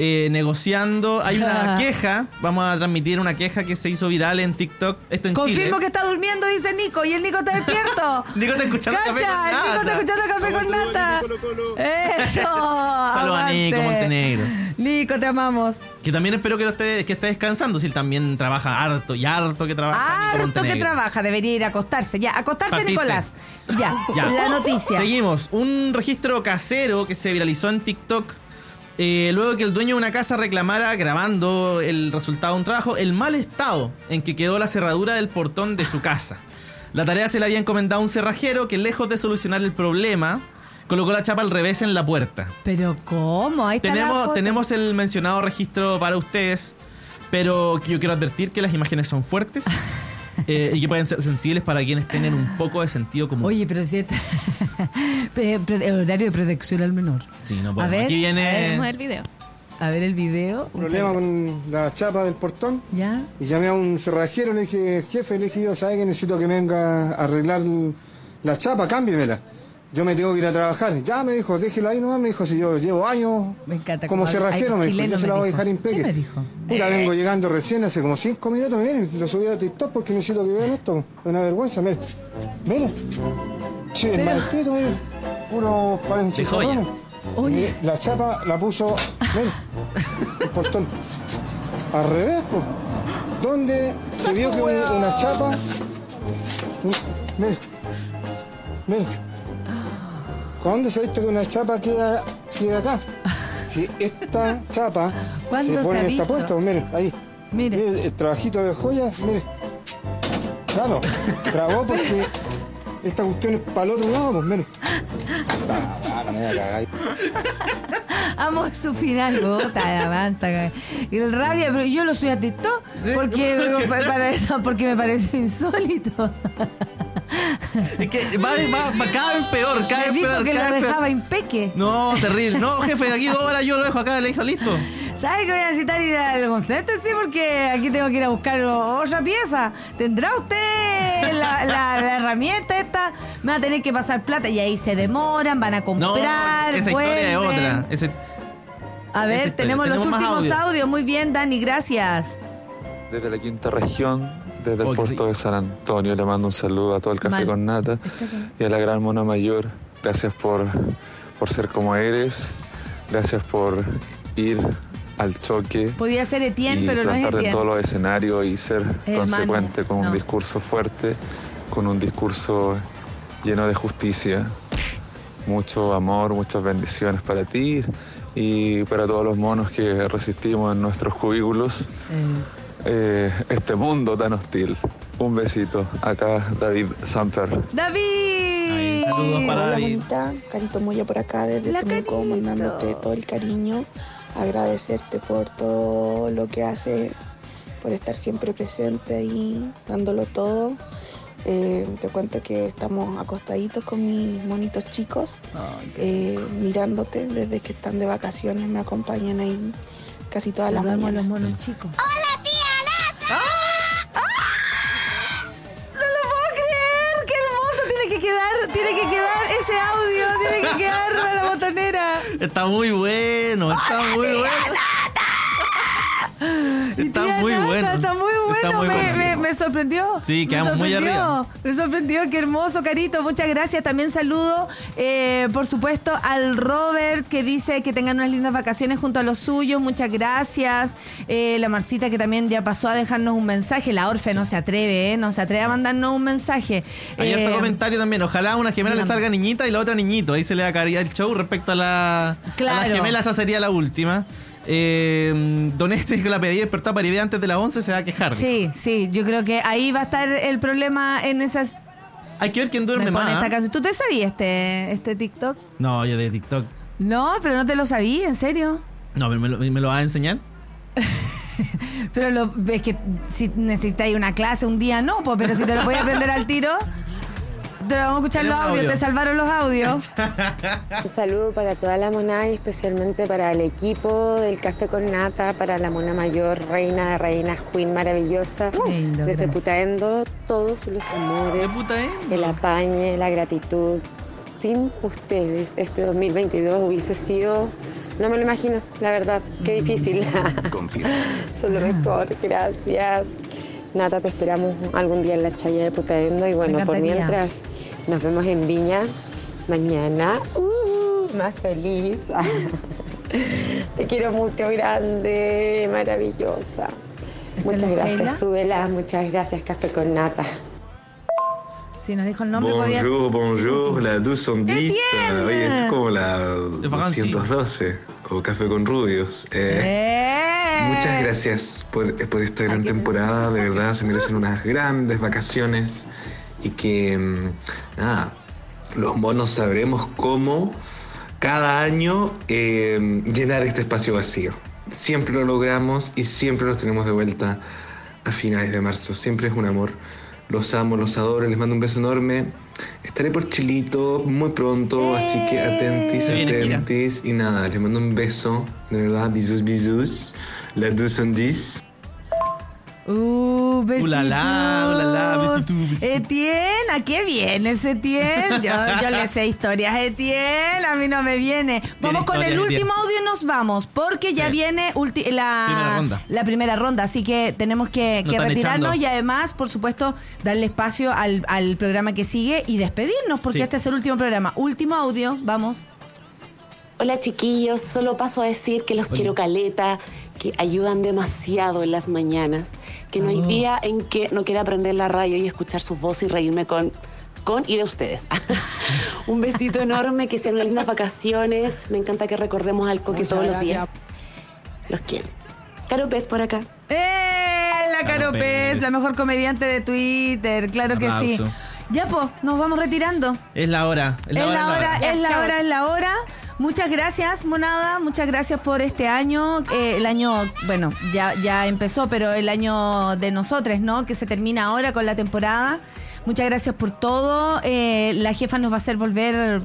eh, negociando. Hay una [laughs] queja. Vamos a transmitir una queja que se hizo viral en TikTok. Esto en Confirmo Chile. que está durmiendo, dice Nico, y el Nico está despierto. [laughs] Nico está escuchando Cacha, Café con el Nico está Nata. escuchando café con nata. Eso. [laughs] Saludos a Nico. Montenegro. Nico, te amamos. Que también espero que, lo esté, que esté descansando. Si él también trabaja harto y harto que trabaja. Nico Harto que trabaja, debería ir a acostarse. Ya, acostarse, Partiste. Nicolás. Ya, Ya. la noticia. Seguimos. Un registro casero que se viralizó en TikTok. Eh, luego que el dueño de una casa reclamara, grabando el resultado de un trabajo, el mal estado en que quedó la cerradura del portón de su casa. La tarea se le había encomendado a un cerrajero que, lejos de solucionar el problema, colocó la chapa al revés en la puerta. Pero ¿cómo? Ahí está la Tenemos, foto. tenemos el mencionado registro para ustedes, pero yo quiero advertir que las imágenes son fuertes [laughs] [laughs] eh, y que pueden ser sensibles para quienes tienen un poco de sentido común. Oye, pero si está... [laughs] El horario de protección al menor. Sí, no A podemos. ver, Aquí viene. a ver, vamos a el video. A ver el video. problema con la chapa del portón. ¿Ya? Y llamé a un cerrajero, le dije, jefe, le dije yo, ¿sabe que necesito que venga a arreglar la chapa? Cámbiemela. Yo me tengo que ir a trabajar. Ya me dijo, déjelo ahí nomás, me dijo, si yo llevo años Me encanta como cerrajero, me dijo, yo se la voy a dejar ¿Qué impeque. me dijo? Puta, vengo llegando recién hace como cinco minutos, miren, lo subí a TikTok porque necesito que vean esto. Es una vergüenza, miren. Miren. Che, el Pero- malescrito, miren. Puro. Mire, La chapa la puso, miren, el portón. Al revés, pues. Donde se vio que un- una chapa. Mire, mire. ¿Cuándo se ha visto que una chapa queda, queda acá? [laughs] Si esta chapa ¿Cuándo se se pone en esta puesta, pues, mire, ahí. Mire. el trabajito de joya, mire. Claro, trabó porque esta cuestión es para el otro lado, pues mire. No me voy a cagar. Amo su final, puta, la avanza. El rabia, pero yo lo subí a TikTok porque, [laughs] porque- pa- para eso, porque me parece insólito. [laughs] Es que va, va- va cada vez peor, cada Me vez dijo peor. que cada lo vez peor. dejaba impeque. No, terrible. No, jefe, aquí dos horas yo lo dejo acá, le dijo, listo. ¿Sabe que voy a necesitar ir al concepto? Sí, porque aquí tengo que ir a buscar otra pieza. ¿Tendrá usted la, la- la herramienta esta? Me va a tener que pasar plata y ahí se demoran, van a No, comprar, esa historia es otra. Ese- A ver, tenemos, los últimos audios. audios. Muy bien, Dani, gracias. Desde la quinta región, desde Oh, el puerto de San Antonio, le mando un saludo a todo el café Mal. con nata y a la gran mona mayor. Gracias por, por ser como eres, gracias por ir al choque Podía ser Etienne, y pero no es en Etienne. todos los escenarios y ser Hermano, consecuente con no. un discurso fuerte, con un discurso lleno de justicia. Mucho amor, muchas bendiciones para ti y para todos los monos que resistimos en nuestros cubículos eh, este mundo tan hostil. Un besito. Acá David Samper. ¡David! saludos para Hola, David. bonita. Carito Moya por acá desde La Temuco, mandándote todo el cariño. Agradecerte por todo lo que hace, por estar siempre presente ahí, dándolo todo. Eh, te cuento que estamos acostaditos con mis monitos chicos, eh, mirándote desde que están de vacaciones, me acompañan ahí casi todas las los mañanas. monos chicos. No Está muy bueno, está muy bueno. [laughs] [laughs] Está Tía muy bueno. Está muy bueno, Está muy me, me- me sorprendió. Sí, Me quedamos muy sorprendió, arriba. Me sorprendió, qué hermoso, Carito. Muchas gracias. También saludo, eh, por supuesto, al Robert que dice que tengan unas lindas vacaciones junto a los suyos. Muchas gracias. Eh, la Marcita que también ya pasó a dejarnos un mensaje. La Orfe no se atreve, ¿eh? No se atreve a mandarnos un mensaje. Hay Eh, harto comentario también. Ojalá a una gemela le salga niñita y la otra niñito. Ahí se le acabaría el show respecto a la, a Claro. la gemela. Esa sería la última. Eh, Don Este que la pedí despertar para ir antes de las 11 se va a quejar. Sí, sí, yo creo que ahí va a estar el problema en esas. Hay que ver quién duerme más. esta canción. ¿Tú te sabías este, este TikTok? No, yo de TikTok. No, pero no te lo sabí, en serio. No, pero ¿me lo, me lo vas a enseñar? [laughs] Pero lo, es que si necesitáis una clase un día, no, pues, pero si te lo voy a aprender al tiro, vamos a escuchar los audios, audio. te salvaron los audios. [laughs] Un saludo para toda la monada y especialmente para el equipo del Café con Nata, para la mona mayor, reina de reinas, queen maravillosa, Lindo, desde gracias. Putaendo, todos los amores, el apañe, la gratitud. Sin ustedes, este 2022 hubiese sido, no me lo imagino, la verdad, qué difícil. [laughs] Son lo mejor, gracias. Nata, te esperamos algún día en la chaya de Putaendo y bueno, por mientras nos vemos en Viña mañana. Uh, más feliz. [laughs] Te quiero mucho, grande, maravillosa. Muchas gracias, súbela. Muchas gracias, Café con Nata. Si nos dijo el nombre, podías. Bonjour, bonjour, la 210. Etienne. Oye, es como la Francis. 212 o Café con Rubios. Eh, Muchas gracias por, por esta gran temporada. De verdad, se merecen unas grandes vacaciones y que, mm, nada, los monos sabremos cómo cada año eh, llenar este espacio vacío. Siempre lo logramos y siempre los tenemos de vuelta a finales de marzo. Siempre es un amor. Los amo, los adoro, les mando un beso enorme. Estaré por Chilito muy pronto, así que atentis, atentis. Y nada, les mando un beso, de verdad, bisus, bisus. La 210. Uh, besitos. Ulala, ulala, besitos, besitos. Etienne, ¿a qué vienes, Etienne? Yo, yo le sé historias, Etienne, a mí no me viene. Vamos con el último Etienne. audio y nos vamos, porque ya Sí. viene ulti- la, Primera ronda. la primera ronda, así que tenemos que, retirarnos echando. y además, por supuesto, darle espacio al, al programa que sigue y despedirnos, porque Sí. este es el último programa. Último audio, vamos. Hola chiquillos, solo paso a decir que los quiero caleta, que ayudan demasiado en las mañanas, que no hay día en que no quiera aprender la radio y escuchar sus voces y reírme con, con y de ustedes. [laughs] Un besito enorme, que sean unas lindas vacaciones, me encanta que recordemos al Coque Muchas todos los días. Los quiero. Caro Pez por acá. ¡Eh! La Caro Caro Pez, Pez. la mejor comediante de Twitter, claro que sí. Ya, pues, nos vamos retirando. Es la hora. Es la Es hora. la hora, es la hora. es la hora, es la hora. Muchas gracias, Monada. Muchas gracias por este año. Eh, el año, bueno, ya, ya empezó, pero el año de nosotros, ¿no? Que se termina ahora con la temporada. Muchas gracias por todo. Eh, la jefa nos va a hacer volver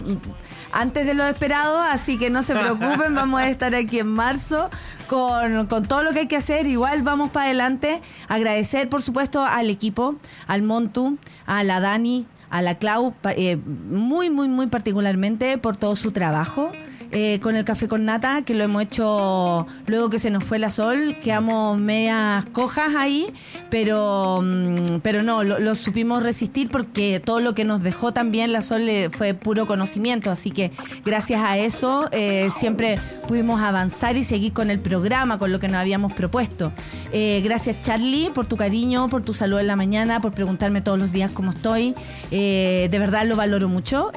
antes de lo esperado, así que no se preocupen. [laughs] vamos a estar aquí en marzo con, con todo lo que hay que hacer. Igual vamos para adelante. Agradecer, por supuesto, al equipo, al Montu, a la Dani, a la Clau, eh, muy, muy, muy particularmente por todo su trabajo. Eh, con el café con nata, que lo hemos hecho luego que se nos fue la sol, quedamos medias cojas ahí, pero, mm, pero no, lo, supimos resistir porque todo lo que nos dejó también la sol eh, fue puro conocimiento, así que gracias a eso eh, siempre pudimos avanzar y seguir con el programa, con lo que nos habíamos propuesto. Gracias Charlie por tu cariño, por tu salud en la mañana, por preguntarme todos los días cómo estoy. De verdad lo valoro mucho.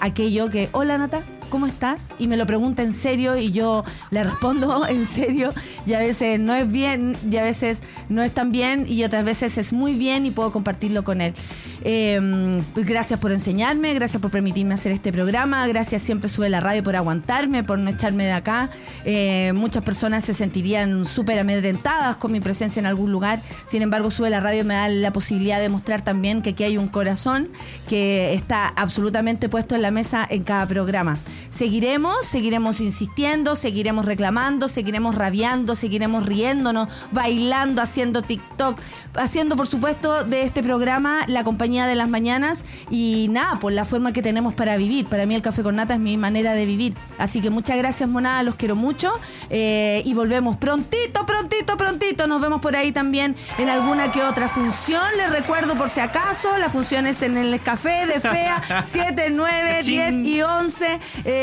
Aquello que, hola Nata, ¿cómo estás? Y me lo pregunta en serio y yo le respondo [laughs] en serio y a veces no es bien y a veces no es tan bien y otras veces es muy bien y puedo compartirlo con él. Eh, gracias por enseñarme, gracias por permitirme hacer este programa, gracias siempre sube la radio por aguantarme, por no echarme de acá. Eh, muchas personas se sentirían súper amedrentadas con mi presencia en algún lugar, sin embargo sube la radio me da la posibilidad de mostrar también que aquí hay un corazón que está absolutamente puesto en la mesa en cada programa. Seguiremos, seguiremos insistiendo, seguiremos reclamando, seguiremos rabiando, seguiremos riéndonos, bailando, haciendo TikTok, haciendo por supuesto de este programa la compañía de las mañanas y nada, por la forma que tenemos para vivir. Para mí el café con nata es mi manera de vivir. Así que muchas gracias monada, los quiero mucho eh, y volvemos prontito, prontito, prontito. Nos vemos por ahí también en alguna que otra función. Les recuerdo por si acaso, las funciones en el café de FEA 7, 9, 10 y 11 eh,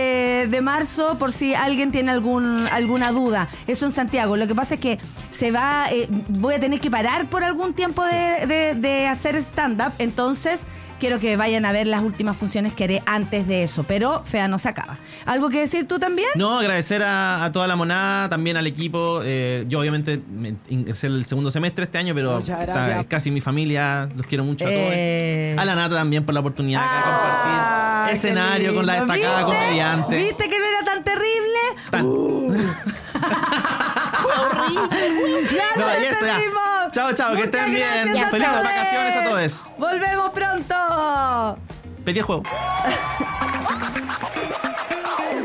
de marzo por si alguien tiene algún, alguna duda. Eso en Santiago. Lo que pasa es que se va, eh, voy a tener que parar por algún tiempo de- de hacer stand-up. Entonces, quiero que vayan a ver las últimas funciones que haré antes de eso. Pero FEA no se acaba. ¿Algo que decir tú también? No, agradecer a, a toda la monada, también al equipo. Eh, yo obviamente me ingresé el segundo semestre este año, pero está- es casi mi familia. Los quiero mucho a Eh. todos. A la Nata también por la oportunidad de compartir escenario con la destacada ¿Viste? comediante. ¿Viste que no era tan están. [laughs] [laughs] Ya No, nos Chao, chao, que estén bien. Felices todos. vacaciones a todos. Volvemos pronto. Pedí el juego. [laughs]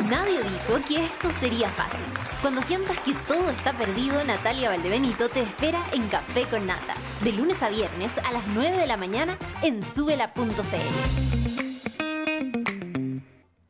Nadie dijo que esto sería fácil. Cuando sientas que todo está perdido, Natalia Valdebenito te espera en Café con Nata, de lunes a viernes a las 9 de la mañana en subela.cl.